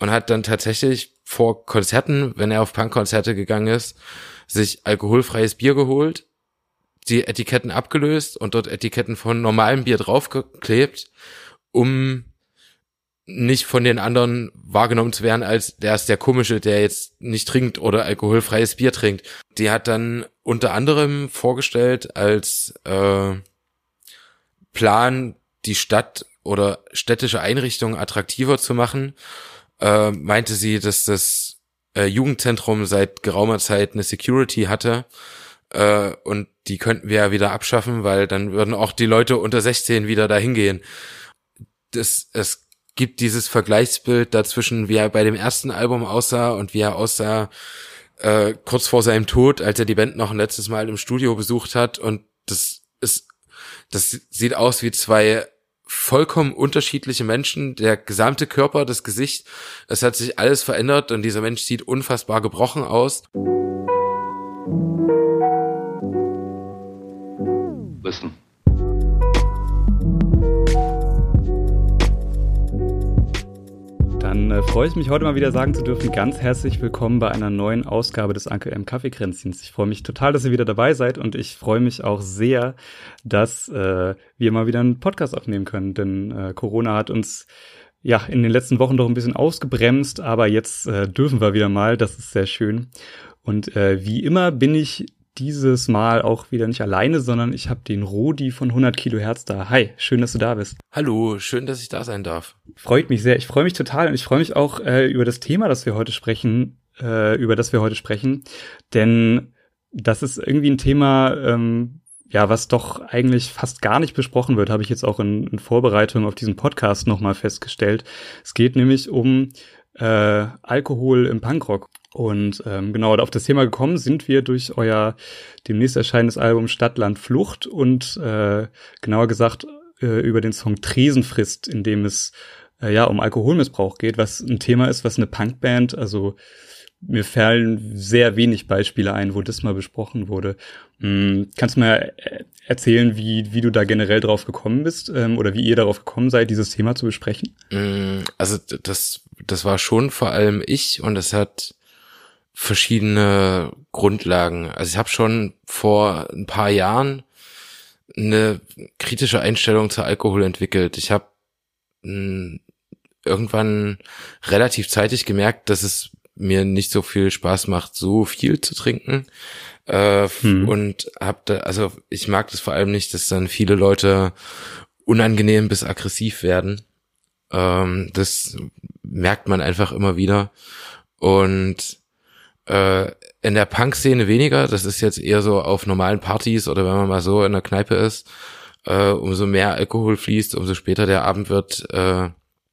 und hat dann tatsächlich vor Konzerten, wenn er auf Punkkonzerte gegangen ist, sich alkoholfreies Bier geholt, die Etiketten abgelöst und dort Etiketten von normalem Bier draufgeklebt, um nicht von den anderen wahrgenommen zu werden, als der ist der komische, der jetzt nicht trinkt oder alkoholfreies Bier trinkt. Die hat dann unter anderem vorgestellt als äh, Plan, die Stadt oder städtische Einrichtungen attraktiver zu machen, äh, meinte sie, dass das äh, Jugendzentrum seit geraumer Zeit eine Security hatte äh, und die könnten wir ja wieder abschaffen, weil dann würden auch die Leute unter 16 wieder dahin gehen. Das, es gibt dieses Vergleichsbild dazwischen, wie er bei dem ersten Album aussah und wie er aussah äh, kurz vor seinem Tod, als er die Band noch ein letztes Mal im Studio besucht hat. Und das ist, das sieht aus wie zwei vollkommen unterschiedliche Menschen, der gesamte Körper, das Gesicht, es hat sich alles verändert und dieser Mensch sieht unfassbar gebrochen aus. Listen. Dann äh, freue ich mich heute mal wieder sagen zu dürfen, ganz herzlich willkommen bei einer neuen Ausgabe des Anke M Kaffeekränzchens. Ich freue mich total, dass ihr wieder dabei seid und ich freue mich auch sehr, dass äh, wir mal wieder einen Podcast aufnehmen können, denn äh, Corona hat uns ja in den letzten Wochen doch ein bisschen ausgebremst, aber jetzt äh, dürfen wir wieder mal, das ist sehr schön. Und äh, wie immer bin ich dieses Mal auch wieder nicht alleine, sondern ich habe den Rodi von 100 Kilohertz da. Hi, schön, dass du da bist. Hallo, schön, dass ich da sein darf. Freut mich sehr. Ich freue mich total und ich freue mich auch äh, über das Thema, das wir heute sprechen, äh, über das wir heute sprechen, denn das ist irgendwie ein Thema, ähm, ja, was doch eigentlich fast gar nicht besprochen wird, habe ich jetzt auch in, in Vorbereitung auf diesen Podcast nochmal festgestellt. Es geht nämlich um äh, Alkohol im Punkrock. Und ähm, genau, auf das Thema gekommen sind wir durch euer demnächst erscheinendes Album Stadtland Flucht und äh, genauer gesagt äh, über den Song Tresenfrist, in dem es äh, ja um Alkoholmissbrauch geht, was ein Thema ist, was eine Punkband, also mir fallen sehr wenig Beispiele ein, wo das mal besprochen wurde. Hm, kannst du mal erzählen, wie, wie du da generell drauf gekommen bist ähm, oder wie ihr darauf gekommen seid, dieses Thema zu besprechen? Mm, also das, das war schon vor allem ich und es hat verschiedene Grundlagen. Also ich habe schon vor ein paar Jahren eine kritische Einstellung zu Alkohol entwickelt. Ich habe hm, irgendwann relativ zeitig gemerkt, dass es mir nicht so viel Spaß macht, so viel zu trinken. Äh, hm. Und hab da, also ich mag das vor allem nicht, dass dann viele Leute unangenehm bis aggressiv werden. Ähm, das merkt man einfach immer wieder. Und äh, in der Punk-Szene weniger. Das ist jetzt eher so auf normalen Partys oder wenn man mal so in der Kneipe ist. Äh, umso mehr Alkohol fließt, umso später der Abend wird, äh,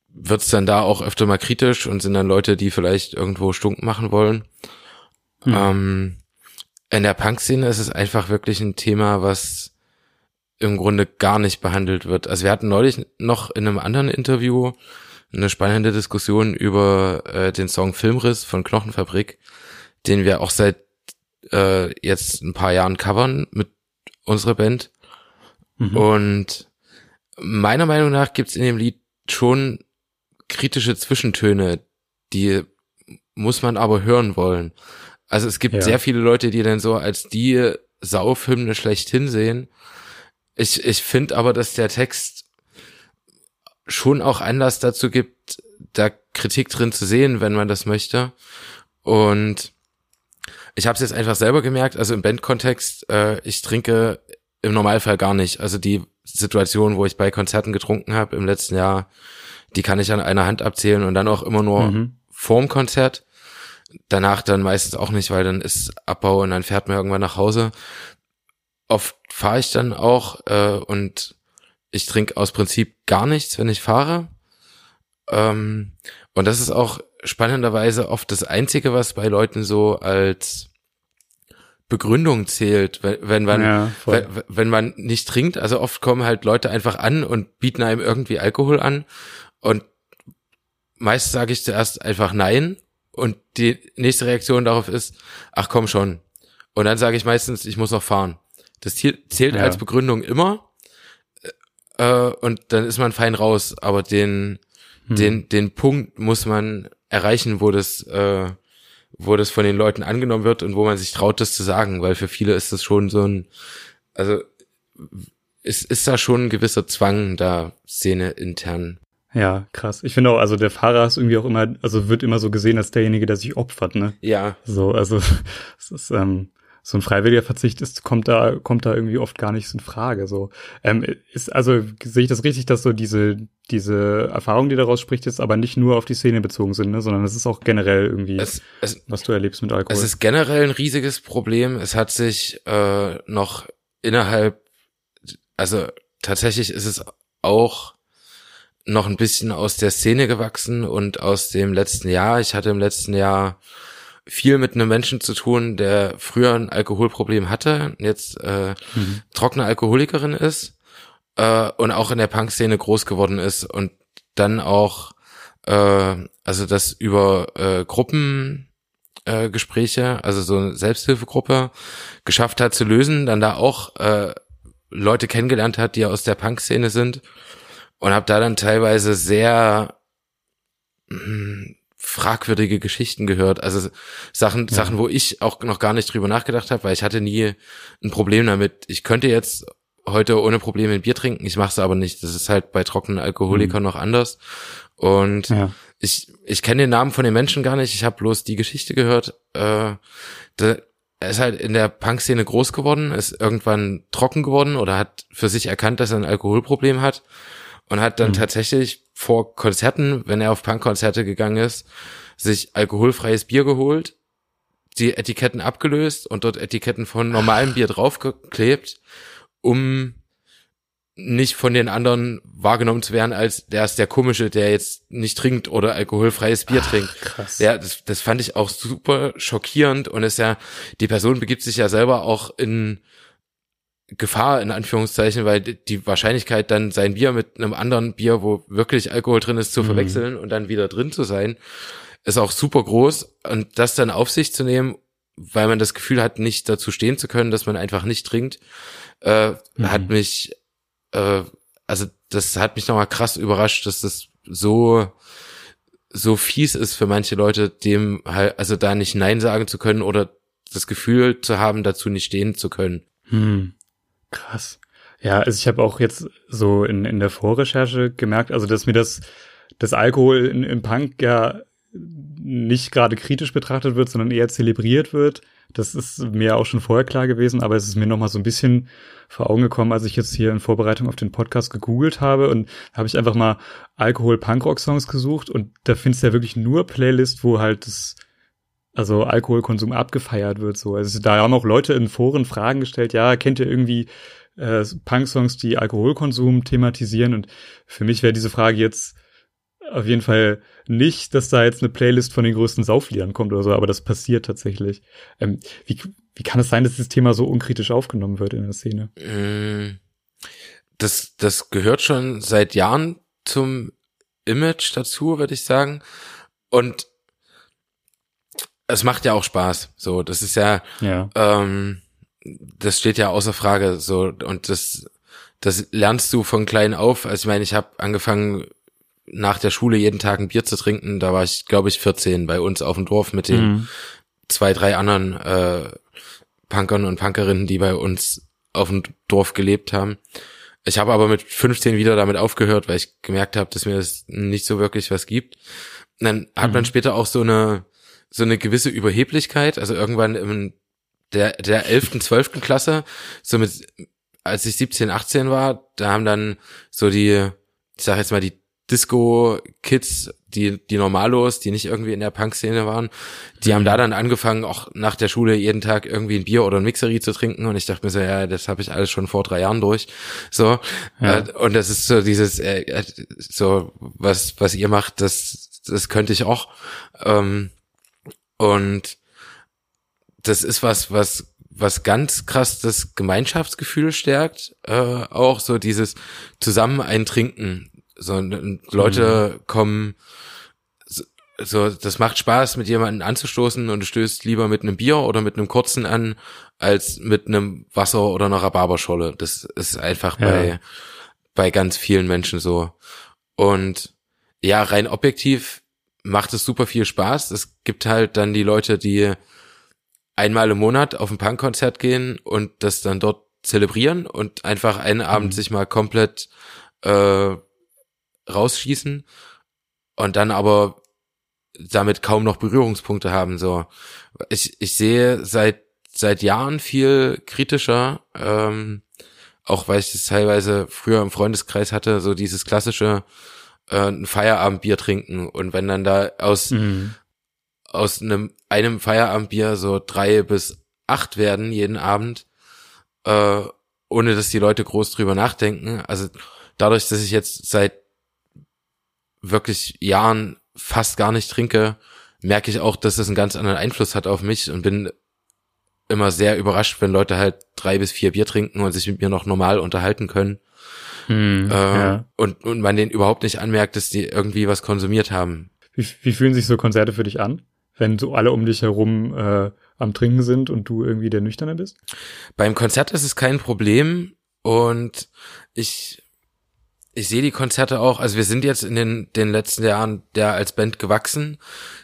wird's dann da auch öfter mal kritisch und sind dann Leute, die vielleicht irgendwo stunk machen wollen. Hm. Ähm, in der Punk-Szene ist es einfach wirklich ein Thema, was im Grunde gar nicht behandelt wird. Also wir hatten neulich noch in einem anderen Interview eine spannende Diskussion über äh, den Song Filmriss von Knochenfabrik, den wir auch seit äh, jetzt ein paar Jahren covern mit unserer Band. Mhm. Und meiner Meinung nach gibt's in dem Lied schon kritische Zwischentöne, die muss man aber hören wollen. Also es gibt ja. sehr viele Leute, die dann so als die Saufhymne schlechthin sehen. Ich, ich finde aber, dass der Text schon auch Anlass dazu gibt, da Kritik drin zu sehen, wenn man das möchte. Und ich habe es jetzt einfach selber gemerkt, also im Bandkontext, äh, ich trinke im Normalfall gar nicht. Also die Situation, wo ich bei Konzerten getrunken habe im letzten Jahr, die kann ich an einer Hand abzählen und dann auch immer nur mhm. vorm Konzert. Danach dann meistens auch nicht, weil dann ist Abbau und dann fährt man irgendwann nach Hause. Oft fahre ich dann auch äh, und ich trinke aus Prinzip gar nichts, wenn ich fahre. Ähm, und das ist auch spannenderweise oft das Einzige, was bei Leuten so als Begründung zählt, wenn, wenn man ja, wenn, wenn man nicht trinkt. Also oft kommen halt Leute einfach an und bieten einem irgendwie Alkohol an und meist sage ich zuerst einfach nein und die nächste Reaktion darauf ist, ach komm schon. Und dann sage ich meistens, ich muss noch fahren. Das zählt ja. als Begründung immer äh, und dann ist man fein raus. Aber den, hm. den, den Punkt muss man erreichen, wo das, äh, wo das von den Leuten angenommen wird und wo man sich traut, das zu sagen, weil für viele ist das schon so ein, also ist, ist da schon ein gewisser Zwang da Szene intern. Ja, krass. Ich finde auch, also der Fahrer ist irgendwie auch immer, also wird immer so gesehen als derjenige, der sich opfert, ne? Ja. So, also es ist, ähm, so ein freiwilliger Verzicht ist, kommt da, kommt da irgendwie oft gar nicht in Frage. So ähm, ist also sehe ich das richtig, dass so diese diese Erfahrung, die daraus spricht, jetzt aber nicht nur auf die Szene bezogen sind, ne, sondern es ist auch generell irgendwie, es, es, was du erlebst mit Alkohol. Es ist generell ein riesiges Problem. Es hat sich äh, noch innerhalb, also tatsächlich ist es auch noch ein bisschen aus der Szene gewachsen und aus dem letzten Jahr. Ich hatte im letzten Jahr viel mit einem Menschen zu tun, der früher ein Alkoholproblem hatte, jetzt äh, mhm. trockene Alkoholikerin ist äh, und auch in der Punk-Szene groß geworden ist und dann auch, äh, also das über äh, Gruppen äh, Gespräche, also so eine Selbsthilfegruppe geschafft hat zu lösen, dann da auch äh, Leute kennengelernt hat, die aus der Punk-Szene sind und habe da dann teilweise sehr mh, hm, fragwürdige Geschichten gehört. Also Sachen, ja. Sachen, wo ich auch noch gar nicht drüber nachgedacht habe, weil ich hatte nie ein Problem damit. Ich könnte jetzt heute ohne Probleme ein Bier trinken, ich mache es aber nicht. Das ist halt bei trockenen Alkoholikern mhm. noch anders. Und ja. ich, ich kenne den Namen von den Menschen gar nicht, ich habe bloß die Geschichte gehört. Äh, da, er ist halt in der Punk-Szene groß geworden, ist irgendwann trocken geworden oder hat für sich erkannt, dass er ein Alkoholproblem hat und hat dann mhm. tatsächlich vor Konzerten, wenn er auf Punkkonzerte gegangen ist, sich alkoholfreies Bier geholt, die Etiketten abgelöst und dort Etiketten von normalem Bier draufgeklebt, um nicht von den anderen wahrgenommen zu werden, als der ist der komische, der jetzt nicht trinkt oder alkoholfreies Bier Ach, trinkt. Krass. Ja, das, das fand ich auch super schockierend und ist ja, die Person begibt sich ja selber auch in Gefahr in Anführungszeichen, weil die Wahrscheinlichkeit dann sein Bier mit einem anderen Bier, wo wirklich Alkohol drin ist, zu mhm. verwechseln und dann wieder drin zu sein, ist auch super groß und das dann auf sich zu nehmen, weil man das Gefühl hat, nicht dazu stehen zu können, dass man einfach nicht trinkt, äh, mhm. hat mich, äh, also das hat mich nochmal krass überrascht, dass das so so fies ist für manche Leute, dem halt, also da nicht Nein sagen zu können oder das Gefühl zu haben, dazu nicht stehen zu können. Hm. Krass. Ja, also ich habe auch jetzt so in, in der Vorrecherche gemerkt, also dass mir das, das Alkohol in, im Punk ja nicht gerade kritisch betrachtet wird, sondern eher zelebriert wird. Das ist mir auch schon vorher klar gewesen, aber es ist mir noch mal so ein bisschen vor Augen gekommen, als ich jetzt hier in Vorbereitung auf den Podcast gegoogelt habe und habe ich einfach mal Alkohol-Punkrock-Songs gesucht und da findest du ja wirklich nur Playlist, wo halt das also Alkoholkonsum abgefeiert wird. So, also da haben auch Leute in Foren Fragen gestellt. Ja, kennt ihr irgendwie äh, Punk-Songs, die Alkoholkonsum thematisieren? Und für mich wäre diese Frage jetzt auf jeden Fall nicht, dass da jetzt eine Playlist von den größten Saufliedern kommt oder so, aber das passiert tatsächlich. Ähm, wie, wie kann es sein, dass das Thema so unkritisch aufgenommen wird in der Szene? Mm, das, das gehört schon seit Jahren zum Image dazu, würde ich sagen. Und es macht ja auch Spaß. So, das ist ja, ja. Ähm, das steht ja außer Frage. So und das, das lernst du von klein auf. Also ich meine, ich habe angefangen nach der Schule jeden Tag ein Bier zu trinken. Da war ich, glaube ich, 14 bei uns auf dem Dorf mit den mhm. zwei, drei anderen äh, Punkern und Punkerinnen, die bei uns auf dem Dorf gelebt haben. Ich habe aber mit 15 wieder damit aufgehört, weil ich gemerkt habe, dass mir das nicht so wirklich was gibt. Und dann hat mhm. man später auch so eine so eine gewisse Überheblichkeit. Also irgendwann im der der elften, zwölften Klasse, so mit als ich 17, 18 war, da haben dann so die, ich sag jetzt mal die Disco-Kids, die, die Normalos, die nicht irgendwie in der Punk-Szene waren, die haben da dann angefangen, auch nach der Schule jeden Tag irgendwie ein Bier oder ein Mixery zu trinken. Und ich dachte mir so, ja, das habe ich alles schon vor drei Jahren durch. So. Ja. Äh, und das ist so dieses, äh, äh so, was, was ihr macht, das, das könnte ich auch. Ähm, und das ist was, was, was ganz krass das Gemeinschaftsgefühl stärkt, äh, auch so dieses zusammen ein Trinken. So Leute mhm. kommen, so, so, das macht Spaß, mit jemandem anzustoßen und du stößt lieber mit einem Bier oder mit einem kurzen an, als mit einem Wasser oder einer Rhabarberscholle. Das ist einfach ja. bei, bei ganz vielen Menschen so. Und ja, rein objektiv macht es super viel Spaß. Es gibt halt dann die Leute, die einmal im Monat auf ein Punkkonzert gehen und das dann dort zelebrieren und einfach einen Abend mhm. sich mal komplett äh, rausschießen und dann aber damit kaum noch Berührungspunkte haben. So, ich, ich sehe seit seit Jahren viel kritischer, ähm, auch weil ich das teilweise früher im Freundeskreis hatte, so dieses klassische äh, ein Feierabendbier trinken und wenn dann da aus mhm. aus einem einem Feierabendbier so drei bis acht werden jeden Abend, äh, ohne dass die Leute groß drüber nachdenken. Also dadurch, dass ich jetzt seit wirklich Jahren fast gar nicht trinke, merke ich auch, dass es einen ganz anderen Einfluss hat auf mich und bin immer sehr überrascht, wenn Leute halt drei bis vier Bier trinken und sich mit mir noch normal unterhalten können. Hm, äh, ja. und, und man denen überhaupt nicht anmerkt, dass die irgendwie was konsumiert haben. Wie, wie fühlen sich so Konzerte für dich an, wenn so alle um dich herum äh, am Trinken sind und du irgendwie der Nüchterne bist? Beim Konzert ist es kein Problem und ich ich sehe die Konzerte auch, also wir sind jetzt in den, den letzten Jahren der als Band gewachsen.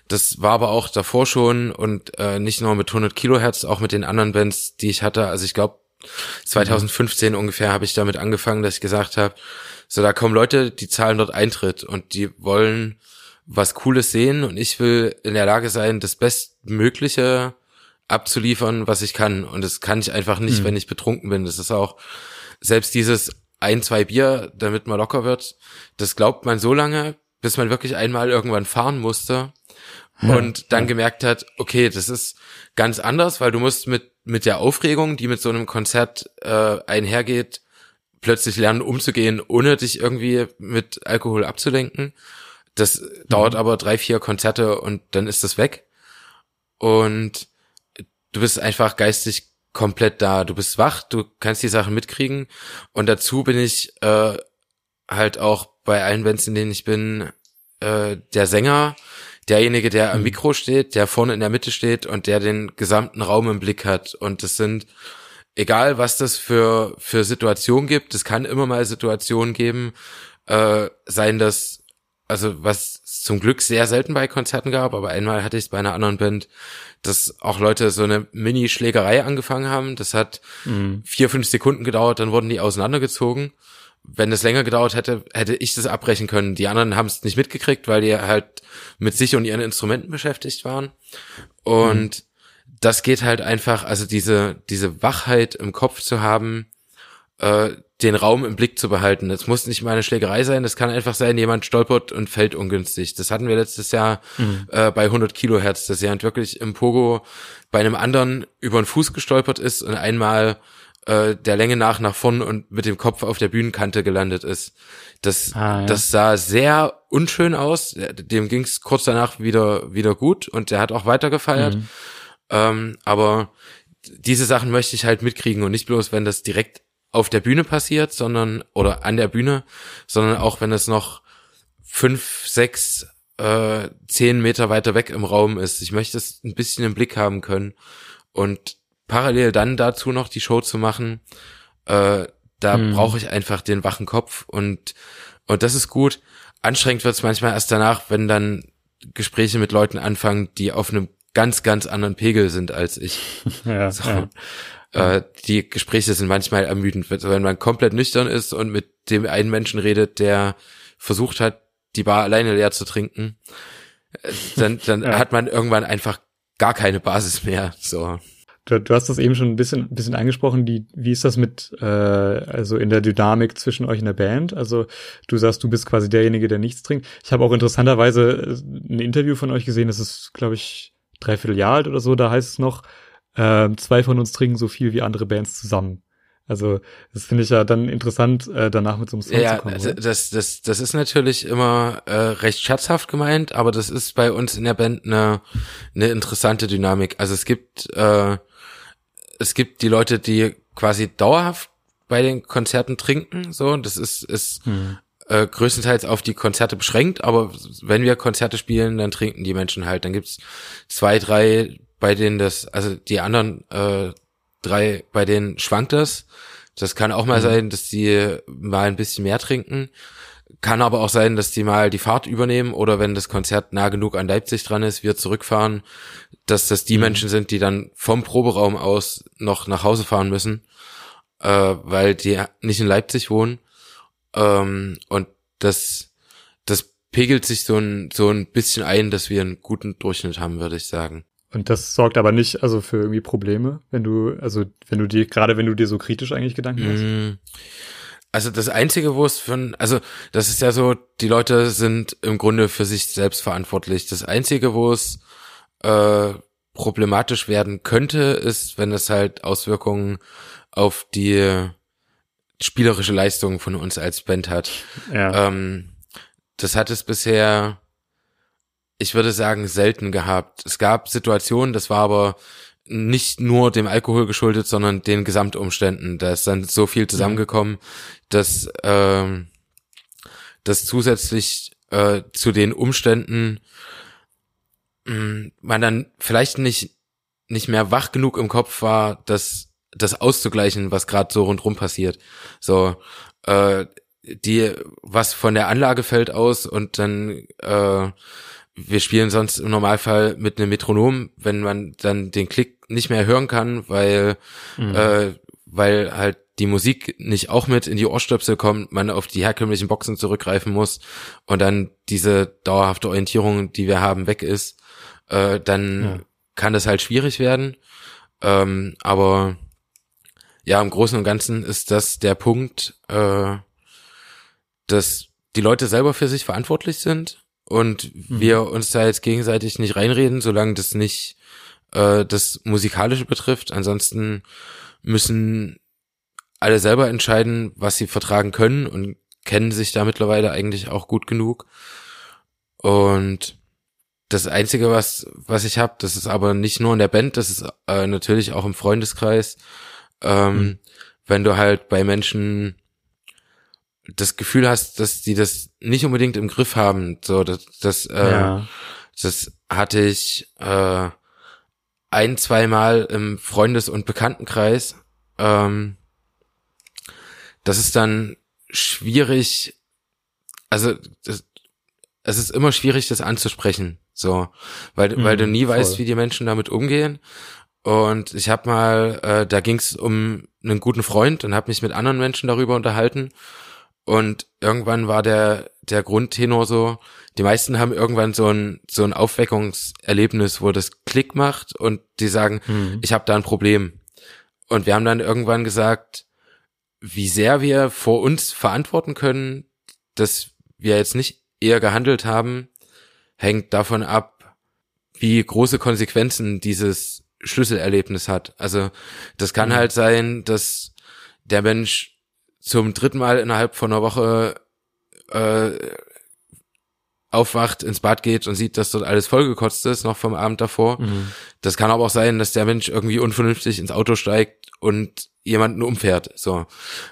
Das war aber auch davor schon und äh, nicht nur mit 100 Kilohertz, auch mit den anderen Bands, die ich hatte. Also ich glaube 2015 mhm. ungefähr habe ich damit angefangen, dass ich gesagt habe, so da kommen Leute, die zahlen dort Eintritt und die wollen was Cooles sehen und ich will in der Lage sein, das Bestmögliche abzuliefern, was ich kann. Und das kann ich einfach nicht, mhm. wenn ich betrunken bin. Das ist auch selbst dieses ein, zwei Bier, damit man locker wird. Das glaubt man so lange, bis man wirklich einmal irgendwann fahren musste und dann gemerkt hat, okay, das ist ganz anders, weil du musst mit mit der Aufregung, die mit so einem Konzert äh, einhergeht, plötzlich lernen umzugehen, ohne dich irgendwie mit Alkohol abzulenken. Das mhm. dauert aber drei, vier Konzerte und dann ist das weg. Und du bist einfach geistig komplett da. Du bist wach, du kannst die Sachen mitkriegen. Und dazu bin ich äh, halt auch bei allen Bands, in denen ich bin, äh, der Sänger, derjenige, der am mhm. Mikro steht, der vorne in der Mitte steht und der den gesamten Raum im Blick hat. Und das sind, egal was das für, für Situationen gibt, es kann immer mal Situationen geben, äh, seien das also was zum Glück sehr selten bei Konzerten gab, aber einmal hatte ich es bei einer anderen Band, dass auch Leute so eine Mini-Schlägerei angefangen haben. Das hat mhm. vier, fünf Sekunden gedauert, dann wurden die auseinandergezogen. Wenn es länger gedauert hätte, hätte ich das abbrechen können. Die anderen haben es nicht mitgekriegt, weil die halt mit sich und ihren Instrumenten beschäftigt waren. Und mhm. das geht halt einfach, also diese, diese Wachheit im Kopf zu haben, äh, den Raum im Blick zu behalten. Es muss nicht mal eine Schlägerei sein, es kann einfach sein, jemand stolpert und fällt ungünstig. Das hatten wir letztes Jahr mhm. äh, bei 100 Kilohertz, dass jemand wirklich im Pogo bei einem anderen über den Fuß gestolpert ist und einmal äh, der Länge nach nach vorn und mit dem Kopf auf der Bühnenkante gelandet ist. Das, ah, ja. das sah sehr unschön aus. Dem ging es kurz danach wieder wieder gut und der hat auch weiter gefeiert. Mhm. Ähm, aber diese Sachen möchte ich halt mitkriegen und nicht bloß, wenn das direkt auf der Bühne passiert, sondern oder an der Bühne, sondern auch wenn es noch fünf, sechs, äh, zehn Meter weiter weg im Raum ist. Ich möchte es ein bisschen im Blick haben können und parallel dann dazu noch die Show zu machen. Äh, da hm. brauche ich einfach den wachen Kopf und und das ist gut. Anstrengend wird es manchmal erst danach, wenn dann Gespräche mit Leuten anfangen, die auf einem ganz, ganz anderen Pegel sind als ich. ja, so. ja. Äh, die Gespräche sind manchmal ermüdend, wenn man komplett nüchtern ist und mit dem einen Menschen redet, der versucht hat, die Bar alleine leer zu trinken, äh, dann, dann ja. hat man irgendwann einfach gar keine Basis mehr. So. Du, du hast das eben schon ein bisschen, ein bisschen angesprochen. Die, wie ist das mit, äh, also in der Dynamik zwischen euch in der Band? Also du sagst, du bist quasi derjenige, der nichts trinkt. Ich habe auch interessanterweise ein Interview von euch gesehen. Das ist, glaube ich, dreiviertel Jahr alt oder so. Da heißt es noch, äh, zwei von uns trinken so viel wie andere Bands zusammen. Also das finde ich ja dann interessant, äh, danach mit so einem Song ja, zu kommen. Ja, das, das, das ist natürlich immer äh, recht scherzhaft gemeint, aber das ist bei uns in der Band eine, eine interessante Dynamik. Also es gibt äh, es gibt die Leute, die quasi dauerhaft bei den Konzerten trinken, so das ist ist hm. äh, größtenteils auf die Konzerte beschränkt, aber wenn wir Konzerte spielen, dann trinken die Menschen halt. Dann gibt's zwei, drei bei denen das, also die anderen äh, drei, bei denen schwankt das. Das kann auch mal mhm. sein, dass die mal ein bisschen mehr trinken. Kann aber auch sein, dass die mal die Fahrt übernehmen oder wenn das Konzert nah genug an Leipzig dran ist, wir zurückfahren, dass das die mhm. Menschen sind, die dann vom Proberaum aus noch nach Hause fahren müssen, äh, weil die nicht in Leipzig wohnen. Ähm, und das, das pegelt sich so ein, so ein bisschen ein, dass wir einen guten Durchschnitt haben, würde ich sagen. Und das sorgt aber nicht also für irgendwie Probleme, wenn du, also wenn du dir, gerade wenn du dir so kritisch eigentlich Gedanken machst. Also das Einzige, wo es von, also das ist ja so, die Leute sind im Grunde für sich selbst verantwortlich. Das Einzige, wo es äh, problematisch werden könnte, ist, wenn es halt Auswirkungen auf die spielerische Leistung von uns als Band hat. Ja. Ähm, das hat es bisher ich würde sagen, selten gehabt. Es gab Situationen, das war aber nicht nur dem Alkohol geschuldet, sondern den Gesamtumständen. Da ist dann so viel zusammengekommen, dass, ähm, dass zusätzlich äh, zu den Umständen mh, mm, man dann vielleicht nicht nicht mehr wach genug im Kopf war, das das auszugleichen, was gerade so rundrum passiert. So äh, die was von der Anlage fällt aus und dann äh, wir spielen sonst im Normalfall mit einem Metronom, wenn man dann den Klick nicht mehr hören kann, weil, mhm. äh, weil halt die Musik nicht auch mit in die Ohrstöpsel kommt, man auf die herkömmlichen Boxen zurückgreifen muss und dann diese dauerhafte Orientierung, die wir haben, weg ist, äh, dann ja. kann das halt schwierig werden. Ähm, aber ja, im Großen und Ganzen ist das der Punkt, äh, dass die Leute selber für sich verantwortlich sind und mhm. wir uns da jetzt gegenseitig nicht reinreden, solange das nicht äh, das Musikalische betrifft. Ansonsten müssen alle selber entscheiden, was sie vertragen können und kennen sich da mittlerweile eigentlich auch gut genug. Und das Einzige, was, was ich habe, das ist aber nicht nur in der Band, das ist äh, natürlich auch im Freundeskreis. Ähm, mhm. Wenn du halt bei Menschen das Gefühl hast, dass die das nicht unbedingt im Griff haben. So, das, das, äh, ja. das hatte ich äh, ein, zweimal im Freundes- und Bekanntenkreis. Ähm, das ist dann schwierig, also das, es ist immer schwierig, das anzusprechen, so, weil, mhm, weil du nie voll. weißt, wie die Menschen damit umgehen. Und ich habe mal, äh, da ging es um einen guten Freund und habe mich mit anderen Menschen darüber unterhalten. Und irgendwann war der, der Grundtenor so, die meisten haben irgendwann so ein, so ein Aufweckungserlebnis, wo das Klick macht und die sagen, mhm. ich habe da ein Problem. Und wir haben dann irgendwann gesagt, wie sehr wir vor uns verantworten können, dass wir jetzt nicht eher gehandelt haben, hängt davon ab, wie große Konsequenzen dieses Schlüsselerlebnis hat. Also das kann mhm. halt sein, dass der Mensch zum dritten Mal innerhalb von einer Woche äh, aufwacht, ins Bad geht und sieht, dass dort alles vollgekotzt ist, noch vom Abend davor. Mhm. Das kann aber auch sein, dass der Mensch irgendwie unvernünftig ins Auto steigt und jemanden umfährt. So.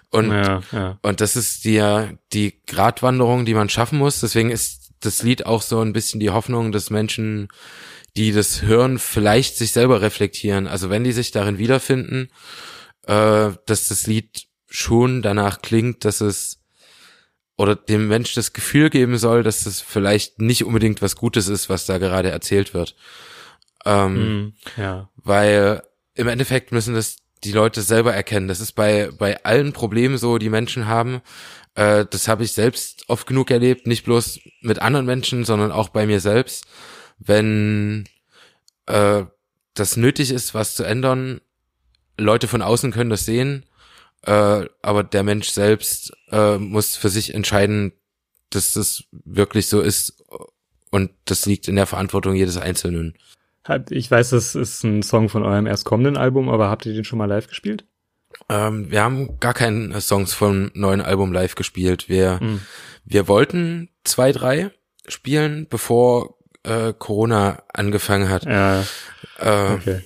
Und, ja, ja. und das ist die, die Gratwanderung, die man schaffen muss. Deswegen ist das Lied auch so ein bisschen die Hoffnung, dass Menschen, die das hören, vielleicht sich selber reflektieren. Also wenn die sich darin wiederfinden, äh, dass das Lied schon danach klingt, dass es oder dem Mensch das Gefühl geben soll, dass es vielleicht nicht unbedingt was Gutes ist, was da gerade erzählt wird. Ähm, mm, ja. Weil im Endeffekt müssen das die Leute selber erkennen. Das ist bei, bei allen Problemen so, die Menschen haben. Äh, das habe ich selbst oft genug erlebt, nicht bloß mit anderen Menschen, sondern auch bei mir selbst. Wenn äh, das nötig ist, was zu ändern, Leute von außen können das sehen äh, aber der Mensch selbst äh, muss für sich entscheiden, dass das wirklich so ist und das liegt in der Verantwortung jedes Einzelnen. Ich weiß, das ist ein Song von eurem erst kommenden Album, aber habt ihr den schon mal live gespielt? Ähm, wir haben gar keinen Songs vom neuen Album live gespielt. Wir, mhm. wir wollten zwei, drei spielen, bevor äh, Corona angefangen hat. Ja. Äh, okay.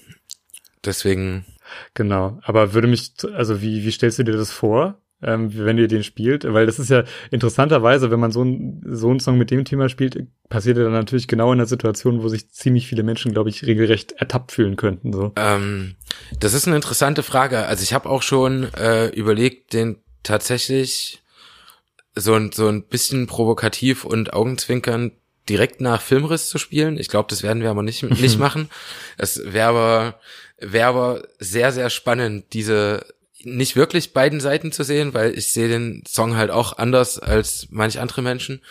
Deswegen Genau. Aber würde mich, also wie, wie stellst du dir das vor, ähm, wenn ihr den spielt? Weil das ist ja interessanterweise, wenn man so, ein, so einen Song mit dem Thema spielt, passiert er dann natürlich genau in einer Situation, wo sich ziemlich viele Menschen, glaube ich, regelrecht ertappt fühlen könnten. So. Ähm, das ist eine interessante Frage. Also ich habe auch schon äh, überlegt, den tatsächlich so ein, so ein bisschen provokativ und augenzwinkern direkt nach Filmriss zu spielen. Ich glaube, das werden wir aber nicht, nicht machen. Es wäre aber, wäre aber sehr, sehr spannend, diese nicht wirklich beiden Seiten zu sehen, weil ich sehe den Song halt auch anders als manch andere Menschen.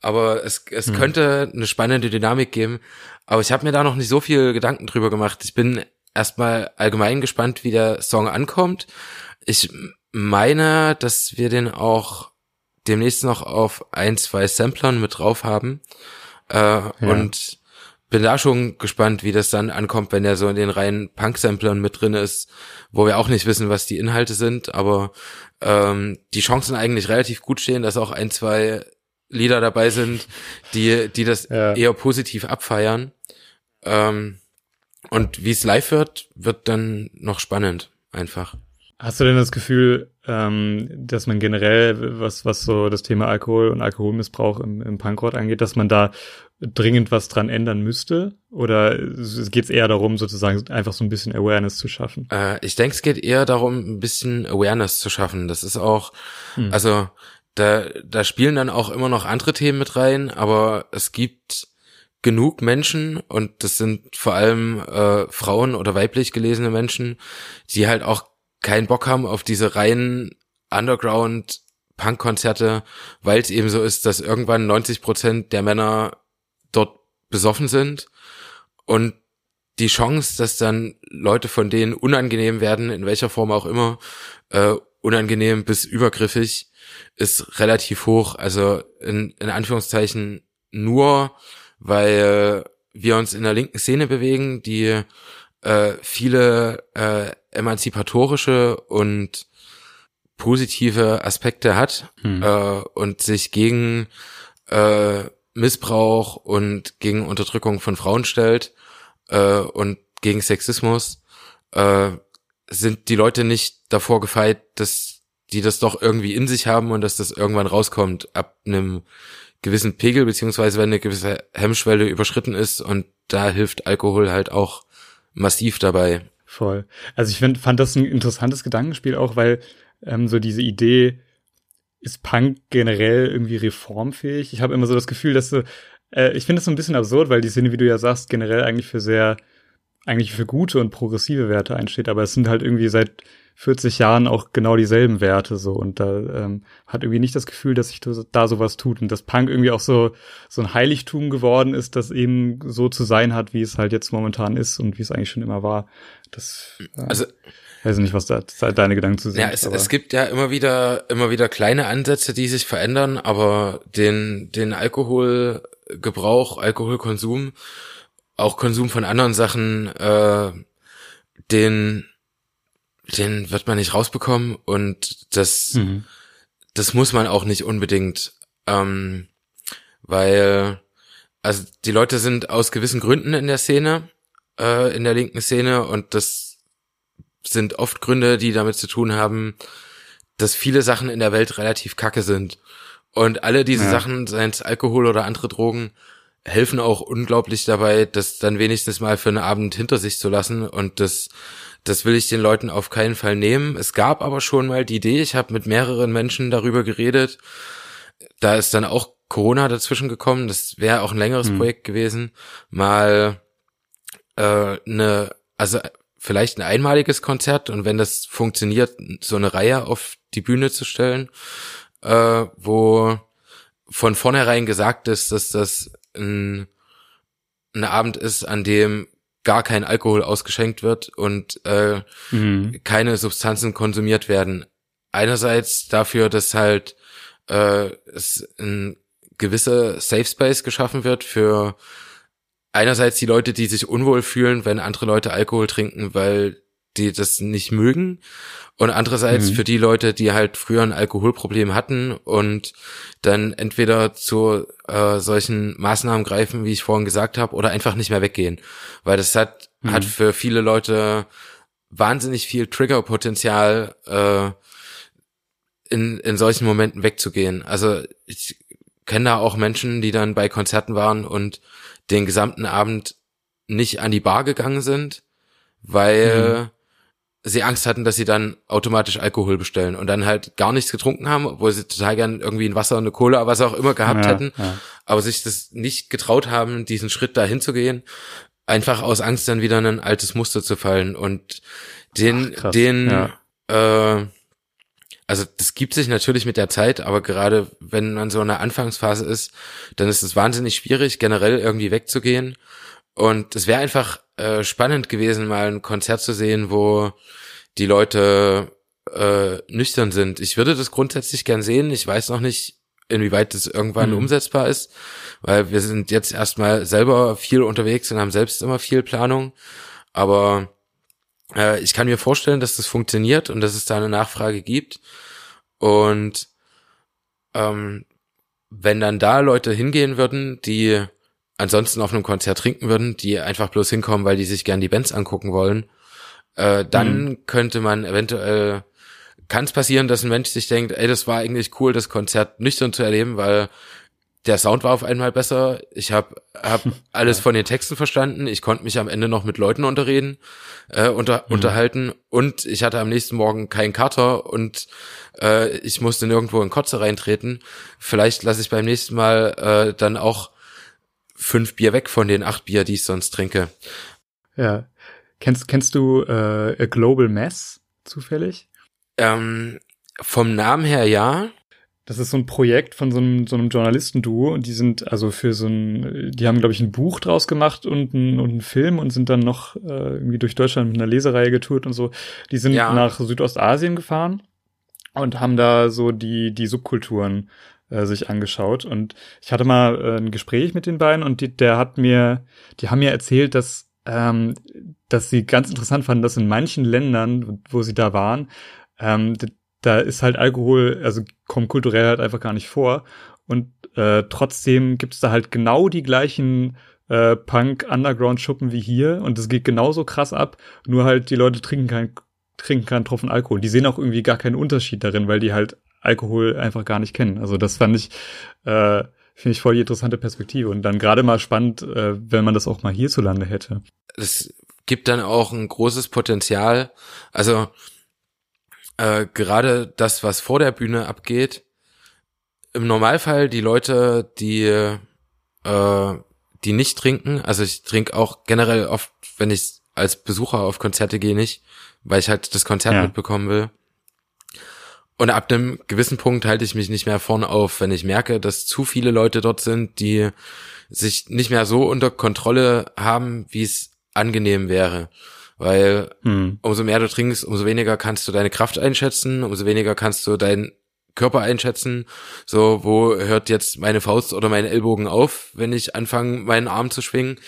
Aber es, es mhm. könnte eine spannende Dynamik geben. Aber ich habe mir da noch nicht so viel Gedanken drüber gemacht. Ich bin erstmal allgemein gespannt, wie der Song ankommt. Ich meine, dass wir den auch demnächst noch auf ein, zwei Samplern mit drauf haben. Äh, ja. Und bin da schon gespannt, wie das dann ankommt, wenn er so in den reinen Punk-Samplern mit drin ist, wo wir auch nicht wissen, was die Inhalte sind, aber ähm, die Chancen eigentlich relativ gut stehen, dass auch ein, zwei Lieder dabei sind, die, die das ja. eher positiv abfeiern. Ähm, und wie es live wird, wird dann noch spannend, einfach. Hast du denn das Gefühl, ähm, dass man generell, was, was so das Thema Alkohol und Alkoholmissbrauch im, im Punkrock angeht, dass man da dringend was dran ändern müsste? Oder geht es eher darum, sozusagen einfach so ein bisschen Awareness zu schaffen? Äh, ich denke, es geht eher darum, ein bisschen Awareness zu schaffen. Das ist auch, hm. also da, da spielen dann auch immer noch andere Themen mit rein, aber es gibt genug Menschen und das sind vor allem äh, Frauen oder weiblich gelesene Menschen, die halt auch keinen Bock haben auf diese reinen Underground Punk-Konzerte, weil es eben so ist, dass irgendwann 90 Prozent der Männer dort besoffen sind und die Chance, dass dann Leute von denen unangenehm werden, in welcher Form auch immer, äh, unangenehm bis übergriffig, ist relativ hoch. Also in, in Anführungszeichen nur, weil wir uns in der linken Szene bewegen, die äh, viele äh, emanzipatorische und positive Aspekte hat hm. äh, und sich gegen äh, Missbrauch und gegen Unterdrückung von Frauen stellt äh, und gegen Sexismus, äh, sind die Leute nicht davor gefeit, dass die das doch irgendwie in sich haben und dass das irgendwann rauskommt ab einem gewissen Pegel, beziehungsweise wenn eine gewisse Hemmschwelle überschritten ist und da hilft Alkohol halt auch massiv dabei. Voll. Also ich find, fand das ein interessantes Gedankenspiel auch, weil ähm, so diese Idee, ist Punk generell irgendwie reformfähig? Ich habe immer so das Gefühl, dass so, äh, ich finde es so ein bisschen absurd, weil die Szene, wie du ja sagst, generell eigentlich für sehr, eigentlich für gute und progressive Werte einsteht, aber es sind halt irgendwie seit 40 Jahren auch genau dieselben Werte so und da ähm, hat irgendwie nicht das Gefühl, dass sich da sowas tut und dass Punk irgendwie auch so so ein Heiligtum geworden ist, das eben so zu sein hat, wie es halt jetzt momentan ist und wie es eigentlich schon immer war. Das äh, also weiß nicht, was da deine Gedanken zu sind. Ja, es, es gibt ja immer wieder immer wieder kleine Ansätze, die sich verändern, aber den den Alkoholgebrauch, Alkoholkonsum, auch Konsum von anderen Sachen, äh, den den wird man nicht rausbekommen und das, mhm. das muss man auch nicht unbedingt, ähm, weil, also die Leute sind aus gewissen Gründen in der Szene, äh, in der linken Szene und das sind oft Gründe, die damit zu tun haben, dass viele Sachen in der Welt relativ kacke sind. Und alle diese ja. Sachen, seien es Alkohol oder andere Drogen, helfen auch unglaublich dabei, das dann wenigstens mal für einen Abend hinter sich zu lassen und das das will ich den Leuten auf keinen Fall nehmen. Es gab aber schon mal die Idee, ich habe mit mehreren Menschen darüber geredet. Da ist dann auch Corona dazwischen gekommen. Das wäre auch ein längeres mhm. Projekt gewesen. Mal äh, eine, also vielleicht ein einmaliges Konzert und wenn das funktioniert, so eine Reihe auf die Bühne zu stellen, äh, wo von vornherein gesagt ist, dass das ein, ein Abend ist, an dem gar kein Alkohol ausgeschenkt wird und äh, mhm. keine Substanzen konsumiert werden. Einerseits dafür, dass halt äh, es ein gewisser Safe Space geschaffen wird für einerseits die Leute, die sich unwohl fühlen, wenn andere Leute Alkohol trinken, weil die das nicht mögen und andererseits mhm. für die Leute, die halt früher ein Alkoholproblem hatten und dann entweder zu äh, solchen Maßnahmen greifen, wie ich vorhin gesagt habe, oder einfach nicht mehr weggehen. Weil das hat, mhm. hat für viele Leute wahnsinnig viel Triggerpotenzial, äh, in, in solchen Momenten wegzugehen. Also ich kenne da auch Menschen, die dann bei Konzerten waren und den gesamten Abend nicht an die Bar gegangen sind, weil mhm sie Angst hatten, dass sie dann automatisch Alkohol bestellen und dann halt gar nichts getrunken haben, obwohl sie total gern irgendwie ein Wasser und eine Cola, was auch immer gehabt Ja, hätten, ja. aber sich das nicht getraut haben, diesen Schritt dahin zu gehen, einfach aus Angst dann wieder in ein altes Muster zu fallen und den, Ach, den, Ja. äh, also das gibt sich natürlich mit der Zeit, aber gerade wenn man so in der Anfangsphase ist, dann ist es wahnsinnig schwierig, generell irgendwie wegzugehen. Und es wäre einfach äh, spannend gewesen, mal ein Konzert zu sehen, wo die Leute äh, nüchtern sind. Ich würde das grundsätzlich gern sehen. Ich weiß noch nicht, inwieweit das irgendwann Mhm. umsetzbar ist, weil wir sind jetzt erstmal selber viel unterwegs und haben selbst immer viel Planung. Aber äh, ich kann mir vorstellen, dass das funktioniert und dass es da eine Nachfrage gibt. Und ähm, wenn dann da Leute hingehen würden, die ansonsten auf einem Konzert trinken würden, die einfach bloß hinkommen, weil die sich gern die Bands angucken wollen, äh, dann könnte man eventuell, kann es passieren, dass ein Mensch sich denkt, ey, das war eigentlich cool, das Konzert nüchtern zu erleben, weil der Sound war auf einmal besser. Ich habe hab alles von den Texten verstanden. Ich konnte mich am Ende noch mit Leuten unterreden, äh, unter, unterhalten und ich hatte am nächsten Morgen keinen Kater und äh, ich musste nirgendwo in Kotze reintreten. Vielleicht lasse ich beim nächsten Mal äh, dann auch fünf Bier weg von den acht Bier, die ich sonst trinke. Ja. Kennst, kennst du äh, A Global Mess zufällig? Ähm, vom Namen her ja. Das ist so ein Projekt von so einem, so einem Journalistenduo und die sind also für so ein, die haben, glaube ich, ein Buch draus gemacht und ein, und einen Film und sind dann noch äh, irgendwie durch Deutschland mit einer Lesereihe getourt und so. Die sind Ja. nach Südostasien gefahren und haben da so die, die Subkulturen äh, sich angeschaut. Und ich hatte mal äh, ein Gespräch mit den beiden und die, der hat mir, die haben mir erzählt, dass, ähm, dass sie ganz interessant fanden, dass in manchen Ländern, wo sie da waren, ähm, da ist halt Alkohol, also kommt kulturell halt einfach gar nicht vor. Und äh, trotzdem gibt es da halt genau die gleichen äh, Punk-Underground-Schuppen wie hier und es geht genauso krass ab, nur halt die Leute trinken keinen trinken keinen Tropfen Alkohol. Die sehen auch irgendwie gar keinen Unterschied darin, weil die halt Alkohol einfach gar nicht kennen. Also das fand ich, äh, finde ich voll die interessante Perspektive und dann gerade mal spannend, äh, wenn man das auch mal hierzulande hätte. es gibt dann auch ein großes Potenzial. Also äh, gerade das, was vor der Bühne abgeht, im Normalfall die Leute, die äh, die nicht trinken, also ich trinke auch generell oft, wenn ich als Besucher auf Konzerte gehe, nicht, weil ich halt das Konzert Ja. mitbekommen will. Und ab einem gewissen Punkt halte ich mich nicht mehr vorne auf, wenn ich merke, dass zu viele Leute dort sind, die sich nicht mehr so unter Kontrolle haben, wie es angenehm wäre. Weil Hm. umso mehr du trinkst, umso weniger kannst du deine Kraft einschätzen, umso weniger kannst du deinen Körper einschätzen. So, wo hört jetzt meine Faust oder mein Ellbogen auf, wenn ich anfange, meinen Arm zu schwingen?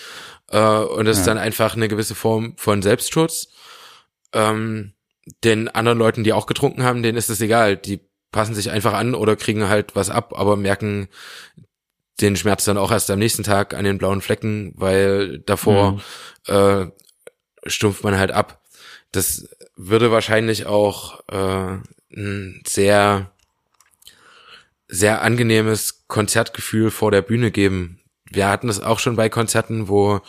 Äh, und das ist Ja. dann einfach eine gewisse Form von Selbstschutz. Ähm, den anderen Leuten, die auch getrunken haben, denen ist es egal. Die passen sich einfach an oder kriegen halt was ab, aber merken den Schmerz dann auch erst am nächsten Tag an den blauen Flecken, weil davor Mhm. äh, stumpft man halt ab. Das würde wahrscheinlich auch äh, ein sehr, sehr angenehmes Konzertgefühl vor der Bühne geben. Wir hatten es auch schon bei Konzerten, wo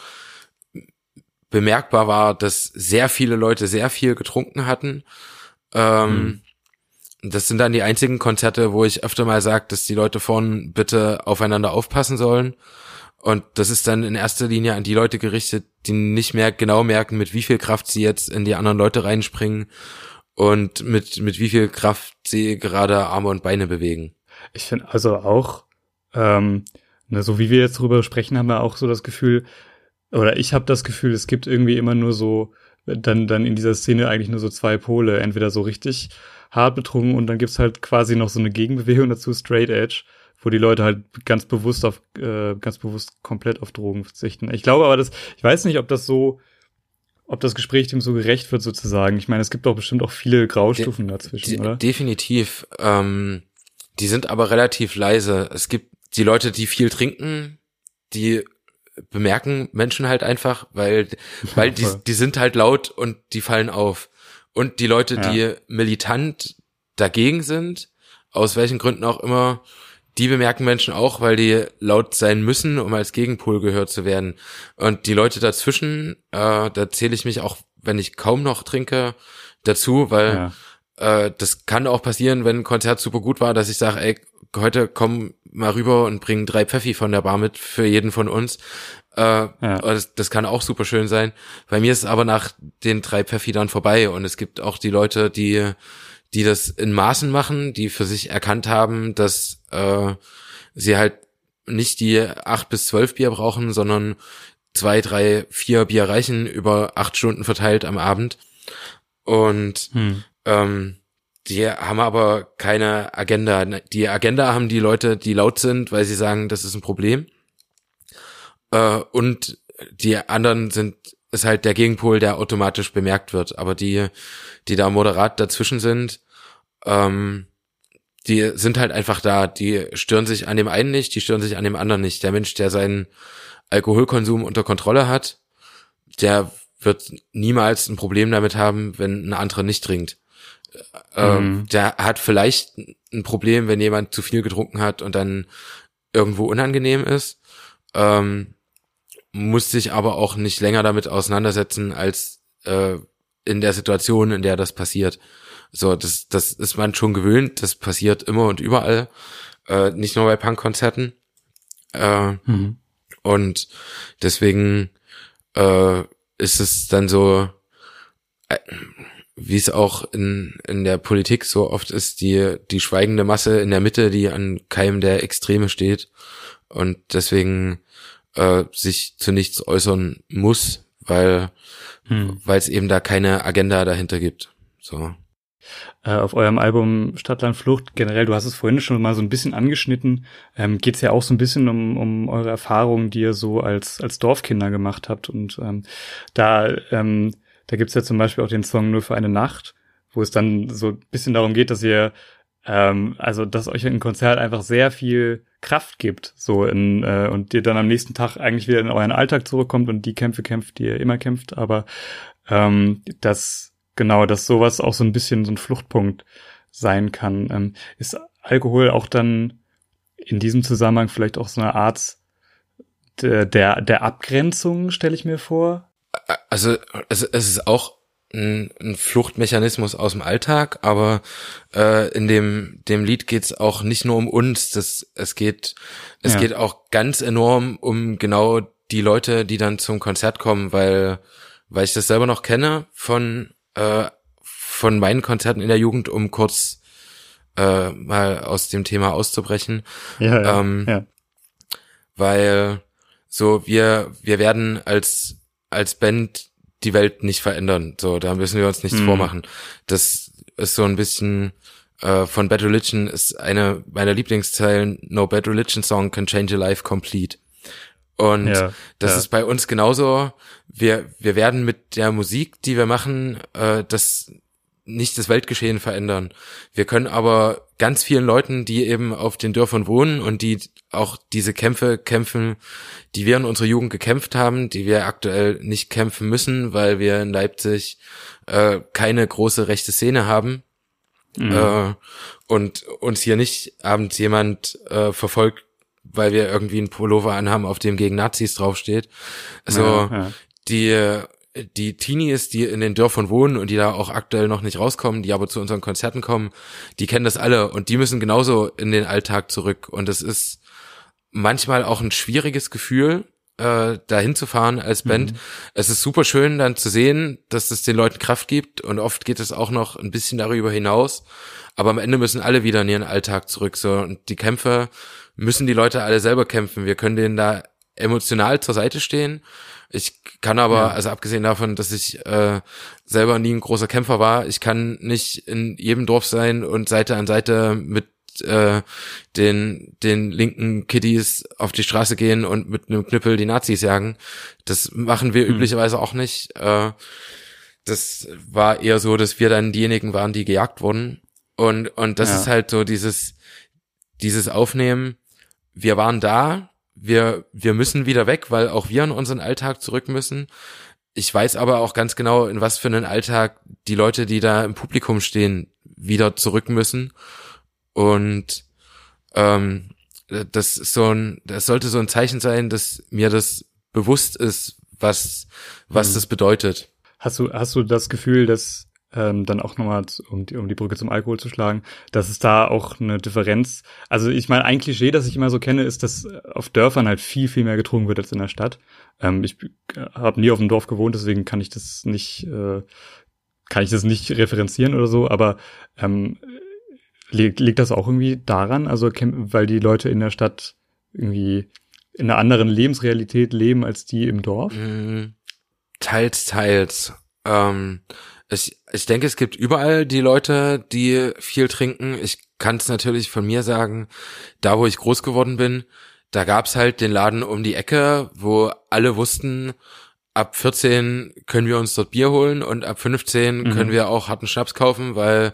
bemerkbar war, dass sehr viele Leute sehr viel getrunken hatten. Ähm, Das sind dann die einzigen Konzerte, wo ich öfter mal sage, dass die Leute vorn bitte aufeinander aufpassen sollen. Und das ist dann in erster Linie an die Leute gerichtet, die nicht mehr genau merken, mit wie viel Kraft sie jetzt in die anderen Leute reinspringen und mit, mit wie viel Kraft sie gerade Arme und Beine bewegen. Ich finde also auch, ähm, ne, so wie wir jetzt drüber sprechen, haben wir auch so das Gefühl, oder ich habe das Gefühl, es gibt irgendwie immer nur so, dann, dann in dieser Szene eigentlich nur so zwei Pole, entweder so richtig hart betrunken und dann gibt's halt quasi noch so eine Gegenbewegung dazu, Straight Edge, wo die Leute halt ganz bewusst auf, äh, ganz bewusst komplett auf Drogen verzichten. Ich glaube aber, dass, ich weiß nicht, ob das so, ob das Gespräch dem so gerecht wird sozusagen. Ich meine, es gibt doch bestimmt auch viele Graustufen dazwischen, De oder? definitiv. Ähm, die sind aber relativ leise. Es gibt die Leute, die viel trinken, die bemerken Menschen halt einfach, weil, weil die, die sind halt laut und die fallen auf. Und die Leute, Ja. die militant dagegen sind, aus welchen Gründen auch immer, die bemerken Menschen auch, weil die laut sein müssen, um als Gegenpol gehört zu werden. Und die Leute dazwischen, äh, da zähle ich mich auch, wenn ich kaum noch trinke, dazu, weil ja. äh, das kann auch passieren, wenn ein Konzert super gut war, dass ich sage, ey, heute komm mal rüber und bring drei Pfeffi von der Bar mit für jeden von uns. Äh, ja. das, das kann auch super schön sein. Bei mir ist es aber nach den drei Pfeffi dann vorbei und es gibt auch die Leute, die die das in Maßen machen, die für sich erkannt haben, dass äh, sie halt nicht die acht bis zwölf Bier brauchen, sondern zwei, drei, vier Bier reichen über acht Stunden verteilt am Abend. Und hm. ähm, die haben aber keine Agenda. Die Agenda haben die Leute, die laut sind, weil sie sagen, das ist ein Problem. Äh, und die anderen sind ist halt der Gegenpol, der automatisch bemerkt wird. Aber die, die da moderat dazwischen sind, ähm, die sind halt einfach da. Die stören sich an dem einen nicht, die stören sich an dem anderen nicht. Der Mensch, der seinen Alkoholkonsum unter Kontrolle hat, der wird niemals ein Problem damit haben, wenn ein anderer nicht trinkt. Ähm, mhm. Der hat vielleicht ein Problem, wenn jemand zu viel getrunken hat und dann irgendwo unangenehm ist. Ähm, muss sich aber auch nicht länger damit auseinandersetzen als äh, in der Situation, in der das passiert. So, das, das ist man schon gewöhnt, das passiert immer und überall, äh, nicht nur bei Punkkonzerten. Äh, mhm. Und deswegen äh, ist es dann so, äh, wie es auch in, in der Politik so oft ist, die, die schweigende Masse in der Mitte, die an keinem der Extreme steht und deswegen äh, sich zu nichts äußern muss, weil hm. weil es eben da keine Agenda dahinter gibt. So. Äh, auf eurem Album Stadtland Flucht generell, du hast es vorhin schon mal so ein bisschen angeschnitten, ähm, geht es ja auch so ein bisschen um, um eure Erfahrungen, die ihr so als, als Dorfkinder gemacht habt. Und ähm, da, ähm, da gibt's ja zum Beispiel auch den Song Nur für eine Nacht, wo es dann so ein bisschen darum geht, dass ihr ähm, also dass euch ein Konzert einfach sehr viel Kraft gibt, so in äh, und ihr dann am nächsten Tag eigentlich wieder in euren Alltag zurückkommt und die Kämpfe kämpft, die ihr immer kämpft, aber ähm, dass genau, dass sowas auch so ein bisschen so ein Fluchtpunkt sein kann. Ähm, ist Alkohol auch dann in diesem Zusammenhang vielleicht auch so eine Art der, der, der Abgrenzung, stelle ich mir vor? Also, also es ist auch ein, ein Fluchtmechanismus aus dem Alltag, aber äh, in dem dem Lied geht's auch nicht nur um uns, das es geht es ja. geht auch ganz enorm um genau die Leute, die dann zum Konzert kommen, weil weil ich das selber noch kenne von äh, von meinen Konzerten in der Jugend, um kurz äh, mal aus dem Thema auszubrechen. Ja, ja, ähm, ja. Weil so wir wir werden als als Band die Welt nicht verändern. So, da müssen wir uns nichts mhm. vormachen. Das ist so ein bisschen äh, von Bad Religion ist eine meiner Lieblingszeilen. No Bad Religion Song can change a life complete. Und ja, das ja. ist bei uns genauso. Wir wir werden mit der Musik, die wir machen, äh, das nicht das Weltgeschehen verändern. Wir können aber ganz vielen Leuten, die eben auf den Dörfern wohnen und die auch diese Kämpfe kämpfen, die wir in unserer Jugend gekämpft haben, die wir aktuell nicht kämpfen müssen, weil wir in Leipzig äh, keine große rechte Szene haben mhm. äh, und uns hier nicht abends jemand äh, verfolgt, weil wir irgendwie einen Pullover anhaben, auf dem gegen Nazis draufsteht. Also ja, ja. die die Teenies, die in den Dörfern wohnen und die da auch aktuell noch nicht rauskommen, die aber zu unseren Konzerten kommen, die kennen das alle und die müssen genauso in den Alltag zurück. Und es ist manchmal auch ein schwieriges Gefühl, äh, dahin zu fahren als Band. Mhm. Es ist super schön dann zu sehen, dass es den Leuten Kraft gibt und oft geht es auch noch ein bisschen darüber hinaus. Aber am Ende müssen alle wieder in ihren Alltag zurück. So und die Kämpfe müssen die Leute alle selber kämpfen. Wir können denen da emotional zur Seite stehen ich kann aber, ja. also abgesehen davon, dass ich äh, selber nie ein großer Kämpfer war, ich kann nicht in jedem Dorf sein und Seite an Seite mit äh, den den linken Kiddies auf die Straße gehen und mit einem Knüppel die Nazis jagen. Das machen wir hm. üblicherweise auch nicht. Äh, das war eher so, dass wir dann diejenigen waren, die gejagt wurden. Und und das ja. ist halt so dieses dieses Aufnehmen. Wir waren da, wir, wir müssen wieder weg, weil auch wir in unseren Alltag zurück müssen. Ich weiß aber auch ganz genau, in was für einen Alltag die Leute, die da im Publikum stehen, wieder zurück müssen. Und ähm, das ist so ein, das sollte so ein Zeichen sein, dass mir das bewusst ist, was, was mhm. das bedeutet. Hast du, hast du das Gefühl, dass ähm, dann auch nochmal, um die, um die Brücke zum Alkohol zu schlagen, dass es da auch eine Differenz, also ich meine, ein Klischee, das ich immer so kenne, ist, dass auf Dörfern halt viel, viel mehr getrunken wird als in der Stadt. Ähm, ich habe nie auf dem Dorf gewohnt, deswegen kann ich das nicht, äh, kann ich das nicht referenzieren oder so, aber ähm, liegt, liegt das auch irgendwie daran, also weil die Leute in der Stadt irgendwie in einer anderen Lebensrealität leben als die im Dorf? Mm, teils, teils. Ähm, ich, ich denke, es gibt überall die Leute, die viel trinken. Ich kann es natürlich von mir sagen, da wo ich groß geworden bin, da gab's halt den Laden um die Ecke, wo alle wussten, ab 14 können wir uns dort Bier holen und ab 15 mhm. können wir auch harten Schnaps kaufen, weil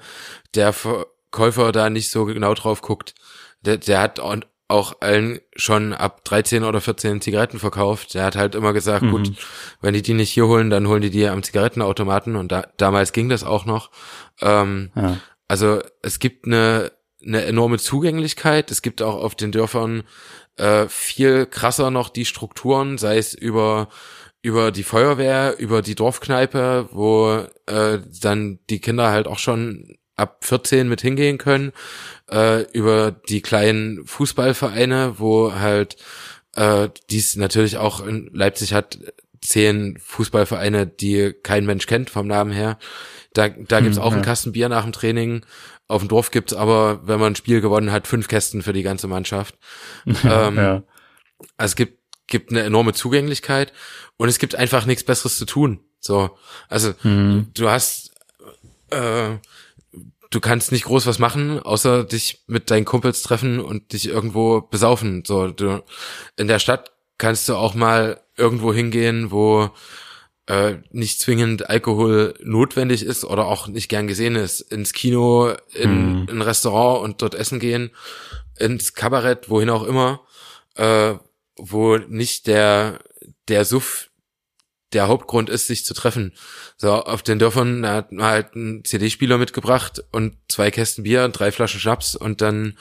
der Verkäufer da nicht so genau drauf guckt. Der, der hat auch allen schon ab 13 oder 14 Zigaretten verkauft. Der hat halt immer gesagt, mhm. gut, wenn die die nicht hier holen, dann holen die die am Zigarettenautomaten und da, damals ging das auch noch. Ähm, ja. Also es gibt eine, eine enorme Zugänglichkeit. Es gibt auch auf den Dörfern äh, viel krasser noch die Strukturen, sei es über über die Feuerwehr, über die Dorfkneipe, wo äh, dann die Kinder halt auch schon ab 14 mit hingehen können, äh, über die kleinen Fußballvereine, wo halt äh, dies natürlich auch in Leipzig hat zehn Fußballvereine, die kein Mensch kennt vom Namen her. Da, da gibt's hm, auch ja. einen Kasten Bier nach dem Training. Auf dem Dorf gibt's aber, wenn man ein Spiel gewonnen hat, fünf Kästen für die ganze Mannschaft. ähm, ja. Also es gibt, gibt eine enorme Zugänglichkeit und es gibt einfach nichts Besseres zu tun. So, also hm. du hast äh, du kannst nicht groß was machen, außer dich mit deinen Kumpels treffen und dich irgendwo besaufen. So, du, in der Stadt kannst du auch mal irgendwo hingehen, wo äh, nicht zwingend Alkohol notwendig ist oder auch nicht gern gesehen ist. Ins Kino, in mhm. ein Restaurant und dort essen gehen, ins Kabarett, wohin auch immer, äh, wo nicht der der Suff der Hauptgrund ist, sich zu treffen. So, auf den Dörfern hat man halt einen CD-Spieler mitgebracht und zwei Kästen Bier, drei Flaschen Schnaps und dann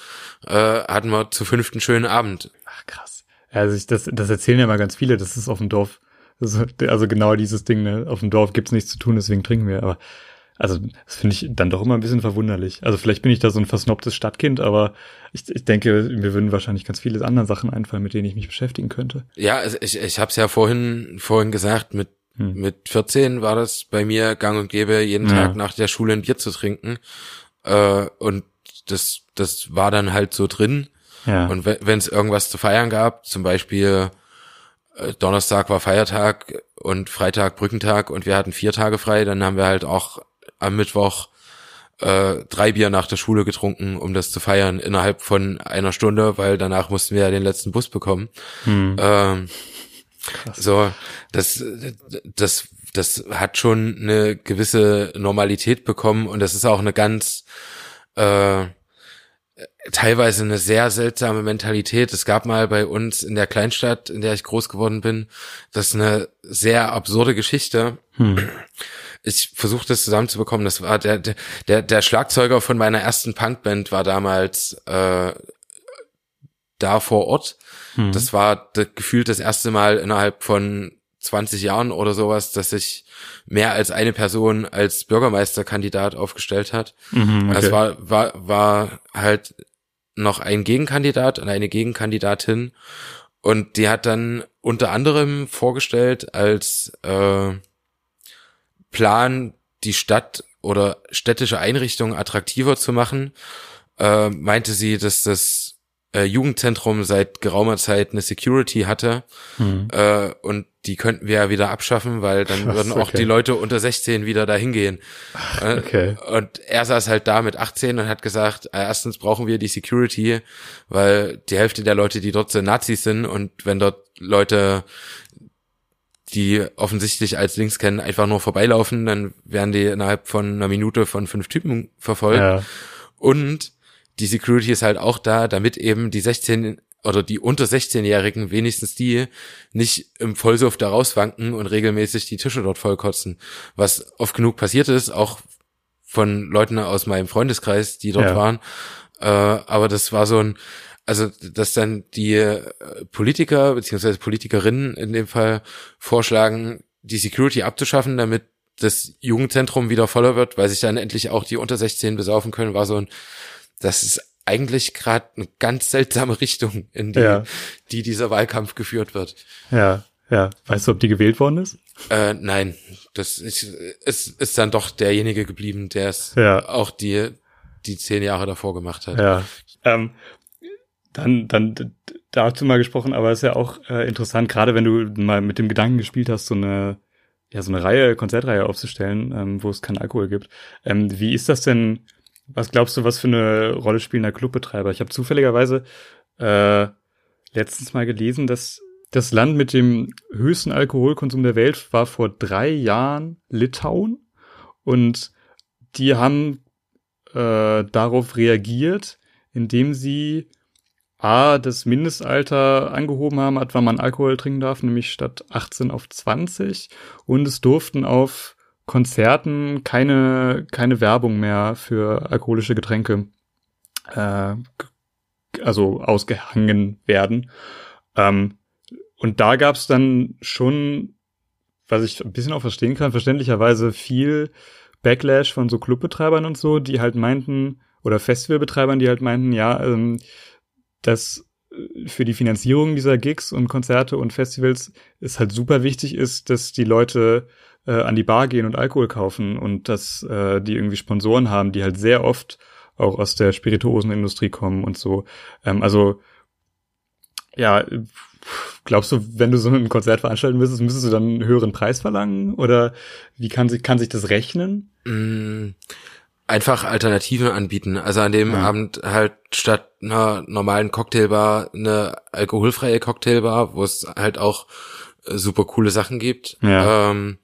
äh, hatten wir zu fünften schönen Abend. Ach krass. Also ich, das, das erzählen ja mal ganz viele, das ist auf dem Dorf. Also, also genau dieses Ding, ne? Auf dem Dorf gibt's nichts zu tun, deswegen trinken wir. Aber also das finde ich dann doch immer ein bisschen verwunderlich. Also vielleicht bin ich da so ein versnobtes Stadtkind, aber ich, ich denke, mir würden wahrscheinlich ganz viele andere Sachen einfallen, mit denen ich mich beschäftigen könnte. Ja, ich, ich habe es ja vorhin vorhin gesagt, mit hm. mit 14 war das bei mir gang und gäbe, jeden ja. Tag nach der Schule ein Bier zu trinken. Äh, und das das war dann halt so drin. Ja. Und wenn es irgendwas zu feiern gab, zum Beispiel äh, Donnerstag war Feiertag und Freitag Brückentag und wir hatten vier Tage frei, dann haben wir halt auch am Mittwoch äh, drei Bier nach der Schule getrunken, um das zu feiern innerhalb von einer Stunde, weil danach mussten wir ja den letzten Bus bekommen. Hm. Ähm, so, das, das, das hat schon eine gewisse Normalität bekommen und das ist auch eine ganz äh, teilweise eine sehr seltsame Mentalität. Es gab mal bei uns in der Kleinstadt, in der ich groß geworden bin, das ist eine sehr absurde Geschichte. Hm ich versuche das zusammenzubekommen. Das war der, der, der Schlagzeuger von meiner ersten Punkband war damals äh, da vor Ort. Hm. Das war gefühlt das erste Mal innerhalb von 20 Jahren oder sowas, dass sich mehr als eine Person als Bürgermeisterkandidat aufgestellt hat. Mhm, okay. Es war, war, war halt noch ein Gegenkandidat und eine Gegenkandidatin. Und die hat dann unter anderem vorgestellt als äh, Plan, die Stadt oder städtische Einrichtungen attraktiver zu machen, äh, meinte sie, dass das äh, Jugendzentrum seit geraumer Zeit eine Security hatte hm. äh, und die könnten wir ja wieder abschaffen, weil dann Krass, würden auch okay. die Leute unter 16 wieder dahin gehen. Äh, okay. Und er saß halt da mit 18 und hat gesagt, äh, erstens brauchen wir die Security, weil die Hälfte der Leute, die dort sind, Nazis sind und wenn dort Leute die offensichtlich als Links kennen, einfach nur vorbeilaufen, dann werden die innerhalb von einer Minute von fünf Typen verfolgt. Ja. Und die Security ist halt auch da, damit eben die 16 oder die unter 16-Jährigen, wenigstens die, nicht im Vollsuff da rauswanken und regelmäßig die Tische dort vollkotzen. Was oft genug passiert ist, auch von Leuten aus meinem Freundeskreis, die dort ja. waren. Äh, aber das war so ein, also dass dann die äh, Politiker beziehungsweise Politikerinnen in dem Fall vorschlagen, die Security abzuschaffen, damit das Jugendzentrum wieder voller wird, weil sich dann endlich auch die unter 16 besaufen können, war so ein, das ist eigentlich gerade eine ganz seltsame Richtung, in die, ja. die dieser Wahlkampf geführt wird. Ja, ja. Weißt du, ob die gewählt worden ist? Äh, nein, das ist, ist, ist dann doch derjenige geblieben, der es ja. auch die, die zehn Jahre davor gemacht hat. Ja. Ähm, dann, dann dazu mal gesprochen, aber ist ja auch äh, interessant, gerade wenn du mal mit dem Gedanken gespielt hast, so eine, ja, so eine Reihe, Konzertreihe aufzustellen, ähm, wo es keinen Alkohol gibt. Ähm, wie ist das denn? Was glaubst du, was für eine Rolle spielen da Clubbetreiber? Ich habe zufälligerweise äh, letztens mal gelesen, dass das Land mit dem höchsten Alkoholkonsum der Welt war vor drei Jahren Litauen und die haben äh, darauf reagiert, indem sie A, das Mindestalter angehoben haben, ab wann man Alkohol trinken darf, nämlich statt 18 auf 20 und es durften auf Konzerten keine, keine Werbung mehr für alkoholische Getränke äh, also ausgehangen werden. Ähm, und da gab es dann schon, was ich ein bisschen auch verstehen kann, verständlicherweise viel Backlash von so Clubbetreibern und so, die halt meinten, oder Festivalbetreibern, die halt meinten, ja, ähm, dass äh, für die Finanzierung dieser Gigs und Konzerte und Festivals es halt super wichtig ist, dass die Leute äh, an die Bar gehen und Alkohol kaufen und dass äh, die irgendwie Sponsoren haben, die halt sehr oft auch aus der Spirituosenindustrie kommen und so. Ähm, also ja, glaubst du, wenn du so ein Konzert veranstalten müsstest, müsstest du dann einen höheren Preis verlangen? Oder wie kann sich, kann sich das rechnen? Mm, einfach Alternativen anbieten. Also an dem ja. Abend halt statt einer normalen Cocktailbar eine alkoholfreie Cocktailbar, wo es halt auch äh, super coole Sachen gibt. Ja. Ähm,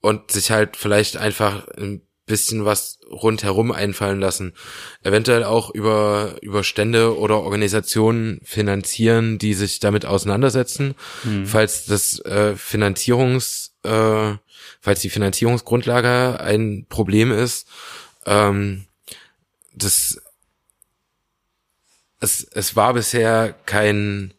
und sich halt vielleicht einfach ein bisschen was rundherum einfallen lassen. Eventuell auch über, über Stände oder Organisationen finanzieren, die sich damit auseinandersetzen. Mhm. Falls das äh, Finanzierungs, äh, falls die Finanzierungsgrundlage ein Problem ist, ähm, das, es, es war bisher kein,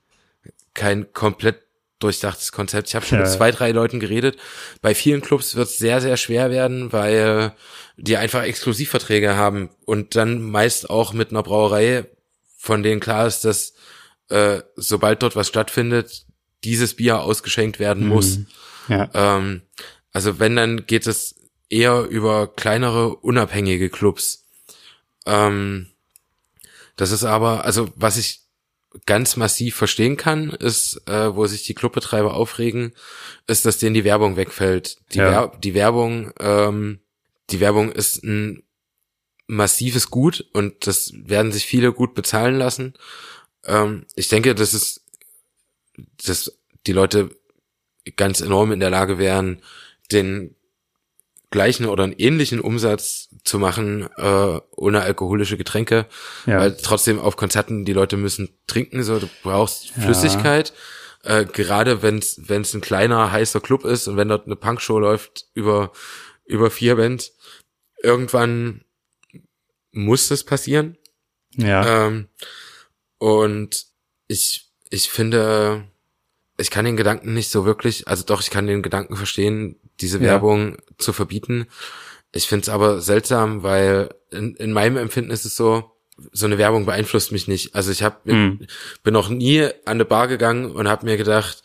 kein komplett durchdachtes Konzept. Ich habe schon ja. mit zwei, drei Leuten geredet. Bei vielen Clubs wird es sehr, sehr schwer werden, weil die einfach Exklusivverträge haben und dann meist auch mit einer Brauerei, von denen klar ist, dass äh, sobald dort was stattfindet, dieses Bier ausgeschenkt werden muss. Mhm. Ja. Ähm, also wenn, dann geht es eher über kleinere, unabhängige Clubs. Ähm, das ist aber, also was ich ganz massiv verstehen kann, ist, äh, wo sich die Clubbetreiber aufregen, ist, dass denen die Werbung wegfällt. Die, ja. Wer die Werbung, ähm, die Werbung ist ein massives Gut und das werden sich viele gut bezahlen lassen. Ähm, ich denke, dass es, dass die Leute ganz enorm in der Lage wären, den gleichen oder einen ähnlichen Umsatz zu machen äh, ohne alkoholische Getränke, ja. weil trotzdem auf Konzerten die Leute müssen trinken, so du brauchst Flüssigkeit. Ja. Äh, gerade wenn es wenn es ein kleiner heißer Club ist und wenn dort eine Punkshow läuft über über vier Bands, irgendwann muss das passieren. Ja. Ähm, und ich ich finde ich kann den Gedanken nicht so wirklich, also doch, ich kann den Gedanken verstehen, diese ja. Werbung zu verbieten. Ich finde es aber seltsam, weil in, in meinem Empfinden ist es so, so eine Werbung beeinflusst mich nicht. Also ich hab, mhm. bin noch nie an eine Bar gegangen und habe mir gedacht,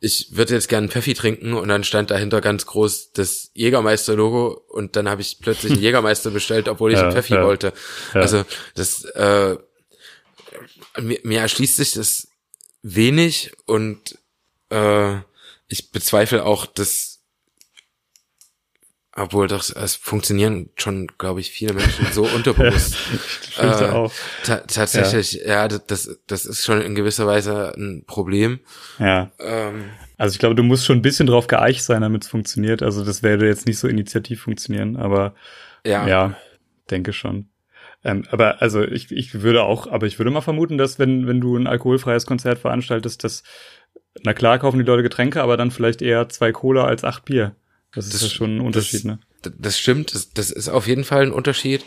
ich würde jetzt gerne Pfeffi trinken und dann stand dahinter ganz groß das Jägermeister-Logo und dann habe ich plötzlich einen Jägermeister bestellt, obwohl ich ja, einen Pfeffi ja, wollte. Ja. Also das äh, mir, mir erschließt sich das wenig und äh, ich bezweifle auch, dass obwohl das es funktionieren schon, glaube ich, viele Menschen so unterbewusst. äh, auch. Ta tatsächlich, ja. ja, das, das ist schon in gewisser Weise ein Problem. Ja. Ähm, also ich glaube, du musst schon ein bisschen drauf geeicht sein, damit es funktioniert. Also das werde jetzt nicht so initiativ funktionieren, aber ja, ja denke schon. Ähm, aber also ich, ich würde auch, aber ich würde mal vermuten, dass wenn, wenn du ein alkoholfreies Konzert veranstaltest, dass na klar kaufen die Leute Getränke, aber dann vielleicht eher zwei Cola als acht Bier. Das, das ist ja schon ein Unterschied, das, ne? Das stimmt, das, das ist auf jeden Fall ein Unterschied.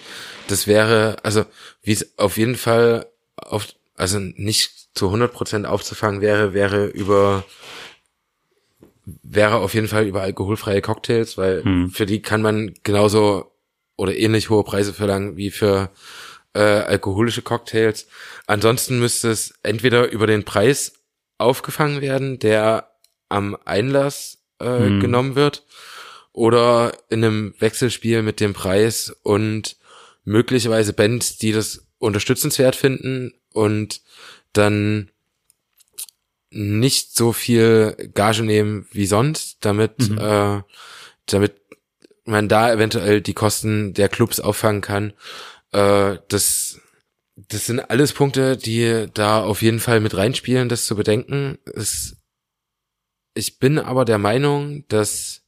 Das wäre, also wie es auf jeden Fall auf, also nicht zu 100 Prozent aufzufangen wäre, wäre über wäre auf jeden Fall über alkoholfreie Cocktails, weil hm. für die kann man genauso oder ähnlich hohe Preise verlangen wie für äh, alkoholische Cocktails. Ansonsten müsste es entweder über den Preis aufgefangen werden, der am Einlass äh, hm. genommen wird, oder in einem Wechselspiel mit dem Preis und möglicherweise Bands, die das unterstützenswert finden und dann nicht so viel Gage nehmen wie sonst, damit, mhm. äh, damit man da eventuell die Kosten der Clubs auffangen kann. Äh, das, das sind alles Punkte, die da auf jeden Fall mit reinspielen, das zu bedenken. Es, ich bin aber der Meinung, dass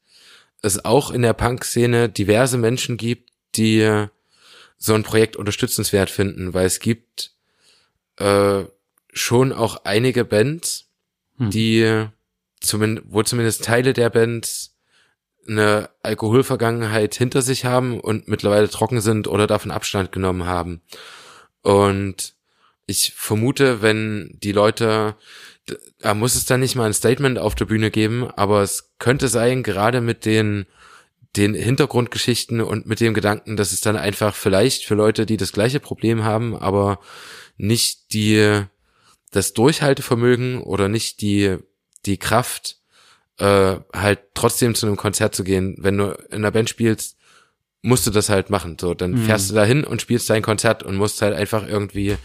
es auch in der Punk-Szene diverse Menschen gibt, die so ein Projekt unterstützenswert finden, weil es gibt äh, schon auch einige Bands, hm. die zumindest, wo zumindest Teile der Bands eine Alkoholvergangenheit hinter sich haben und mittlerweile trocken sind oder davon Abstand genommen haben. Und ich vermute, wenn die Leute, da muss es dann nicht mal ein Statement auf der Bühne geben, aber es könnte sein, gerade mit den, den Hintergrundgeschichten und mit dem Gedanken, dass es dann einfach vielleicht für Leute, die das gleiche Problem haben, aber nicht die das Durchhaltevermögen oder nicht die, die Kraft, äh, halt trotzdem zu einem Konzert zu gehen. Wenn du in einer Band spielst, musst du das halt machen. So, dann mhm. fährst du da hin und spielst dein Konzert und musst halt einfach irgendwie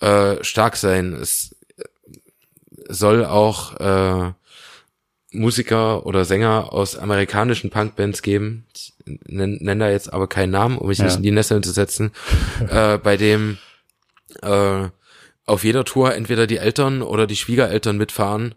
äh, stark sein. Es soll auch äh, Musiker oder Sänger aus amerikanischen Punkbands geben. Ich nenne nenn da jetzt aber keinen Namen, um mich ja. nicht in die Nesseln zu setzen, äh, bei dem äh, auf jeder Tour entweder die Eltern oder die Schwiegereltern mitfahren,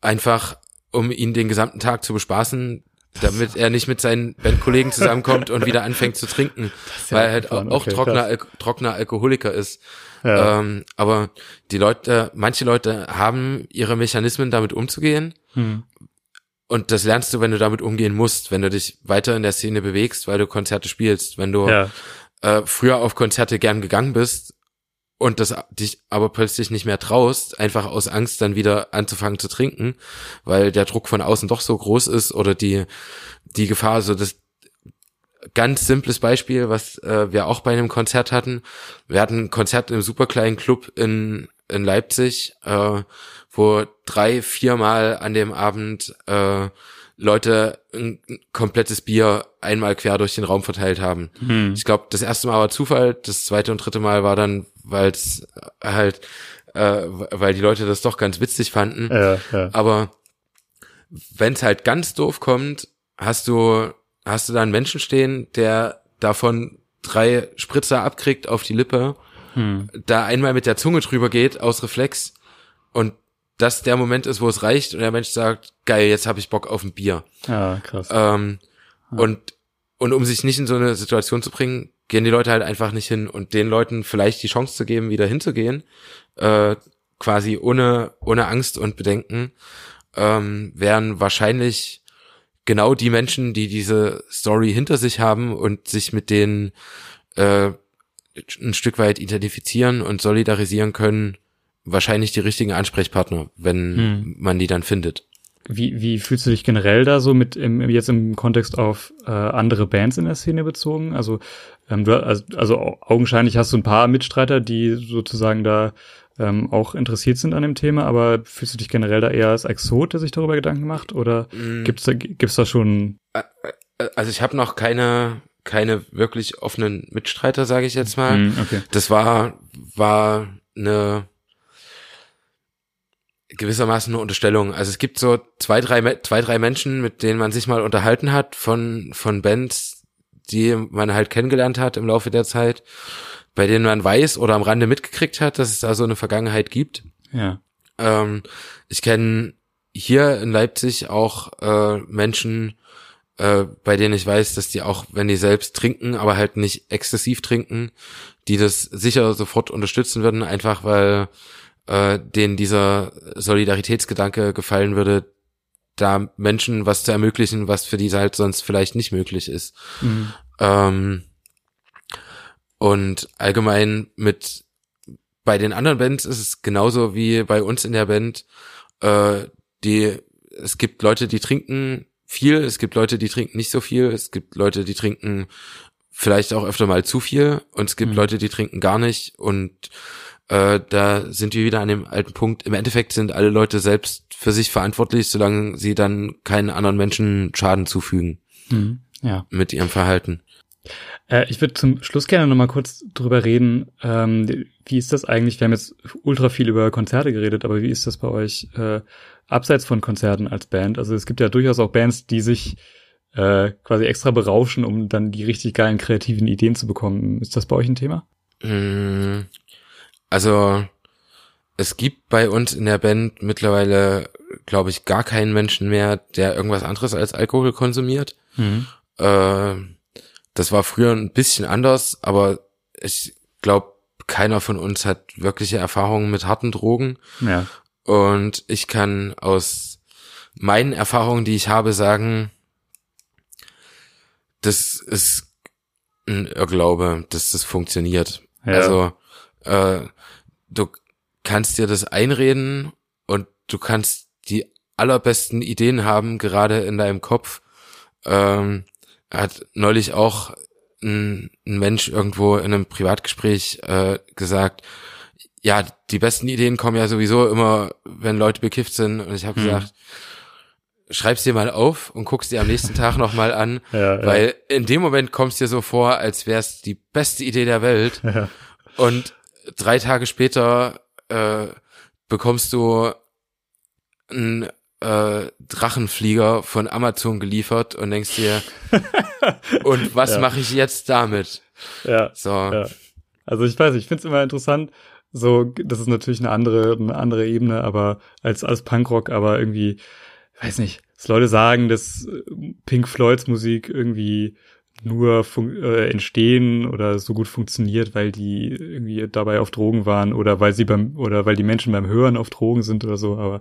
einfach um ihn den gesamten Tag zu bespaßen, damit er nicht mit seinen Bandkollegen zusammenkommt und wieder anfängt zu trinken, ja weil er halt auch, okay, trockener, Al trockener Alkoholiker ist. Ja. Ähm, aber die Leute, manche Leute haben ihre Mechanismen damit umzugehen. Hm. Und das lernst du, wenn du damit umgehen musst, wenn du dich weiter in der Szene bewegst, weil du Konzerte spielst, wenn du ja. äh, früher auf Konzerte gern gegangen bist und das dich aber plötzlich nicht mehr traust, einfach aus Angst dann wieder anzufangen zu trinken, weil der Druck von außen doch so groß ist oder die die Gefahr so das ganz simples Beispiel, was äh, wir auch bei einem Konzert hatten. Wir hatten ein Konzert im superkleinen Club in in Leipzig, äh, wo drei, viermal an dem Abend äh, Leute ein komplettes Bier einmal quer durch den Raum verteilt haben. Hm. Ich glaube, das erste Mal war Zufall, das zweite und dritte Mal war dann, weil es halt, äh, weil die Leute das doch ganz witzig fanden. Ja, ja. Aber wenn es halt ganz doof kommt, hast du, hast du da einen Menschen stehen, der davon drei Spritzer abkriegt auf die Lippe, hm. da einmal mit der Zunge drüber geht aus Reflex und das der Moment ist, wo es reicht und der Mensch sagt, geil, jetzt habe ich Bock auf ein Bier. Ja, krass. Ähm, ja. Und und um sich nicht in so eine Situation zu bringen, gehen die Leute halt einfach nicht hin und den Leuten vielleicht die Chance zu geben, wieder hinzugehen, äh, quasi ohne ohne Angst und Bedenken, ähm, wären wahrscheinlich genau die Menschen, die diese Story hinter sich haben und sich mit denen äh, ein Stück weit identifizieren und solidarisieren können, wahrscheinlich die richtigen Ansprechpartner, wenn hm. man die dann findet. Wie, wie fühlst du dich generell da so mit im, jetzt im Kontext auf äh, andere Bands in der Szene bezogen? Also, ähm, du, also, also augenscheinlich hast du ein paar Mitstreiter, die sozusagen da ähm, auch interessiert sind an dem Thema, aber fühlst du dich generell da eher als Exot, der sich darüber Gedanken macht? Oder mm. gibt's da, gibt's da schon. Also ich habe noch keine keine wirklich offenen Mitstreiter, sage ich jetzt mal. Mm, okay. Das war war eine gewissermaßen eine Unterstellung. Also es gibt so zwei, drei, zwei, drei Menschen, mit denen man sich mal unterhalten hat von, von Bands, die man halt kennengelernt hat im Laufe der Zeit, bei denen man weiß oder am Rande mitgekriegt hat, dass es da so eine Vergangenheit gibt. Ja. Ähm, ich kenne hier in Leipzig auch äh, Menschen, äh, bei denen ich weiß, dass die auch, wenn die selbst trinken, aber halt nicht exzessiv trinken, die das sicher sofort unterstützen würden, einfach weil äh, denen dieser Solidaritätsgedanke gefallen würde, da Menschen was zu ermöglichen, was für die halt sonst vielleicht nicht möglich ist. Mhm. Ähm, und allgemein mit bei den anderen Bands ist es genauso wie bei uns in der Band. Äh, die es gibt Leute, die trinken viel, es gibt Leute, die trinken nicht so viel, es gibt Leute, die trinken vielleicht auch öfter mal zu viel und es gibt mhm. Leute, die trinken gar nicht und äh, da sind wir wieder an dem alten Punkt. Im Endeffekt sind alle Leute selbst für sich verantwortlich, solange sie dann keinen anderen Menschen Schaden zufügen. Mhm. Ja. Mit ihrem Verhalten. Äh, ich würde zum Schluss gerne noch mal kurz drüber reden. Ähm, wie ist das eigentlich? Wir haben jetzt ultra viel über Konzerte geredet, aber wie ist das bei euch äh, abseits von Konzerten als Band? Also es gibt ja durchaus auch Bands, die sich äh, quasi extra berauschen, um dann die richtig geilen kreativen Ideen zu bekommen. Ist das bei euch ein Thema? Mm, also es gibt bei uns in der Band mittlerweile, glaube ich, gar keinen Menschen mehr, der irgendwas anderes als Alkohol konsumiert. Mhm. Äh, das war früher ein bisschen anders, aber ich glaube, keiner von uns hat wirkliche Erfahrungen mit harten Drogen. Ja. Und ich kann aus meinen Erfahrungen, die ich habe, sagen, das ist ein Irrglaube, dass das funktioniert. Ja. Also äh, du kannst dir das einreden und du kannst die allerbesten Ideen haben, gerade in deinem Kopf. Ähm, hat neulich auch ein, ein Mensch irgendwo in einem Privatgespräch äh, gesagt, ja, die besten Ideen kommen ja sowieso immer, wenn Leute bekifft sind. Und ich habe hm. gesagt, schreib's dir mal auf und guck's dir am nächsten Tag nochmal an, ja, weil ja. in dem Moment kommst dir so vor, als wär's die beste Idee der Welt. Ja. Und drei Tage später äh, bekommst du einen äh, Drachenflieger von Amazon geliefert und denkst dir, und was ja. mache ich jetzt damit? Ja. So. Ja. Also ich weiß, ich finde es immer interessant. So, das ist natürlich eine andere, eine andere Ebene, aber als als Punkrock, aber irgendwie, weiß nicht, dass Leute sagen, dass Pink Floyds Musik irgendwie nur äh, entstehen oder so gut funktioniert, weil die irgendwie dabei auf Drogen waren oder weil sie beim oder weil die Menschen beim Hören auf Drogen sind oder so, aber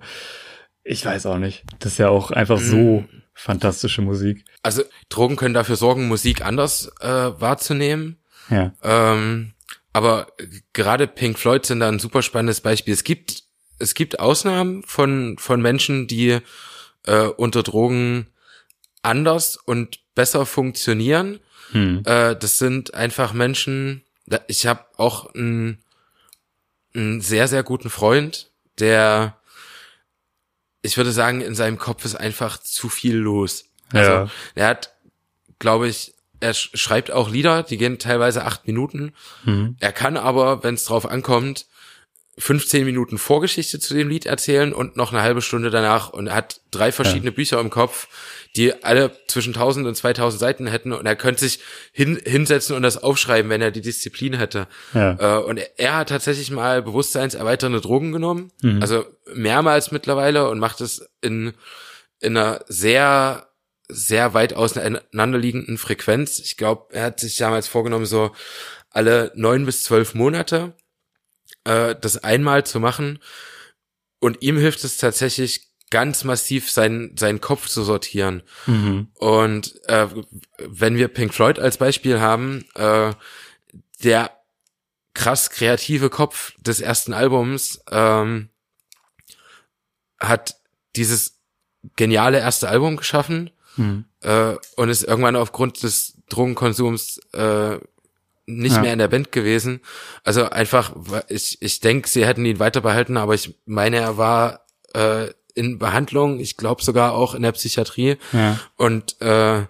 ich weiß auch nicht. Das ist ja auch einfach so mhm. fantastische Musik. Also Drogen können dafür sorgen, Musik anders äh, wahrzunehmen. Ja. Ähm, aber gerade Pink Floyd sind da ein super spannendes Beispiel. Es gibt es gibt Ausnahmen von von Menschen, die äh, unter Drogen anders und besser funktionieren. Hm. Äh, das sind einfach Menschen. Ich habe auch einen, einen sehr, sehr guten Freund, der, ich würde sagen, in seinem Kopf ist einfach zu viel los. Also, ja. er hat, glaube ich, er schreibt auch Lieder, die gehen teilweise acht Minuten. Mhm. Er kann aber, wenn es drauf ankommt, 15 Minuten Vorgeschichte zu dem Lied erzählen und noch eine halbe Stunde danach und er hat drei verschiedene ja. Bücher im Kopf, die alle zwischen 1000 und 2000 Seiten hätten und er könnte sich hin, hinsetzen und das aufschreiben, wenn er die Disziplin hätte. Ja. Äh, und er, er, hat tatsächlich mal bewusstseinserweiternde Drogen genommen, mhm. also mehrmals mittlerweile und macht es in, in einer sehr sehr weit auseinanderliegenden Frequenz. Ich glaube, er hat sich damals vorgenommen, so alle neun bis zwölf Monate äh, das einmal zu machen. Und ihm hilft es tatsächlich ganz massiv, seinen, seinen Kopf zu sortieren. Mhm. Und äh, wenn wir Pink Floyd als Beispiel haben, äh, der krass kreative Kopf des ersten Albums ähm, hat dieses geniale erste Album geschaffen mhm. äh, und ist irgendwann aufgrund des Drogenkonsums äh, nicht ja. mehr in der Band gewesen. Also einfach, ich, ich denke, sie hätten ihn weiter behalten, aber ich meine, er war äh, in Behandlung, ich glaube sogar auch in der Psychiatrie. Ja. Und äh,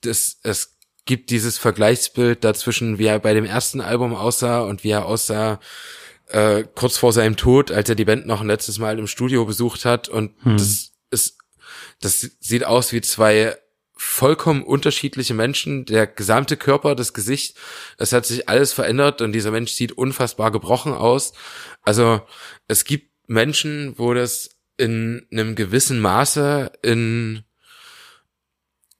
das, es gibt dieses Vergleichsbild dazwischen, wie er bei dem ersten Album aussah und wie er aussah äh, kurz vor seinem Tod, als er die Band noch ein letztes Mal im Studio besucht hat. Und hm. das ist, das sieht aus wie zwei vollkommen unterschiedliche Menschen, der gesamte Körper, das Gesicht, es hat sich alles verändert und dieser Mensch sieht unfassbar gebrochen aus. Also es gibt Menschen, wo das in einem gewissen Maße in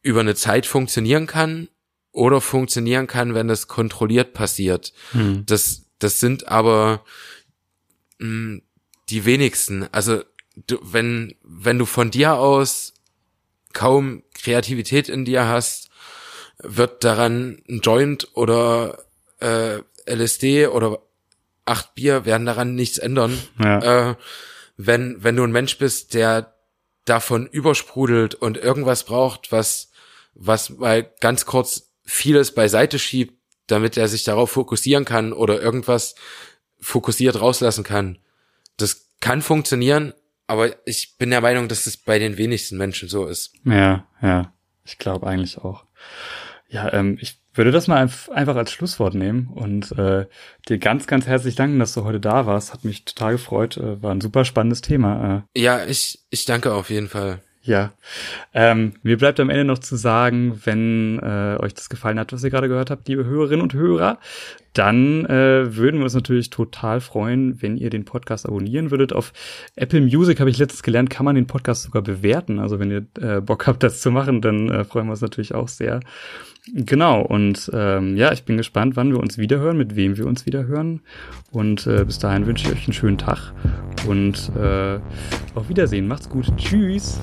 über eine Zeit funktionieren kann oder funktionieren kann, wenn das kontrolliert passiert. Hm. Das, das sind aber mh, hm, die wenigsten. Also du, wenn, wenn du von dir aus kaum Kreativität in dir hast, wird daran ein Joint oder äh, LSD oder acht Bier werden daran nichts ändern. Ja. Äh, wenn, wenn du ein Mensch bist, der davon übersprudelt und irgendwas braucht, was, was mal ganz kurz vieles beiseite schiebt, damit er sich darauf fokussieren kann oder irgendwas fokussiert rauslassen kann. Das kann funktionieren, aber ich bin der Meinung, dass es bei den wenigsten Menschen so ist. Ja, ja. Ich glaube eigentlich auch. Ja, ähm, ich würde das mal einfach als Schlusswort nehmen und äh, dir ganz, ganz herzlich danken, dass du heute da warst. Hat mich total gefreut. Äh, war ein super spannendes Thema. Äh. Ja, ich, ich danke auf jeden Fall. Ja. Ähm, mir bleibt am Ende noch zu sagen, wenn äh, euch das gefallen hat, was ihr gerade gehört habt, liebe Hörerinnen und Hörer, dann äh, würden wir uns natürlich total freuen, wenn ihr den Podcast abonnieren würdet. Auf Apple Music habe ich letztens gelernt, kann man den Podcast sogar bewerten. Also wenn ihr äh, Bock habt, das zu machen, dann äh, freuen wir uns natürlich auch sehr. Genau, und ähm, ja, ich bin gespannt, wann wir uns wiederhören, mit wem wir uns wiederhören. Und äh, bis dahin wünsche ich euch einen schönen Tag und äh, auf Wiedersehen. Macht's gut. Tschüss.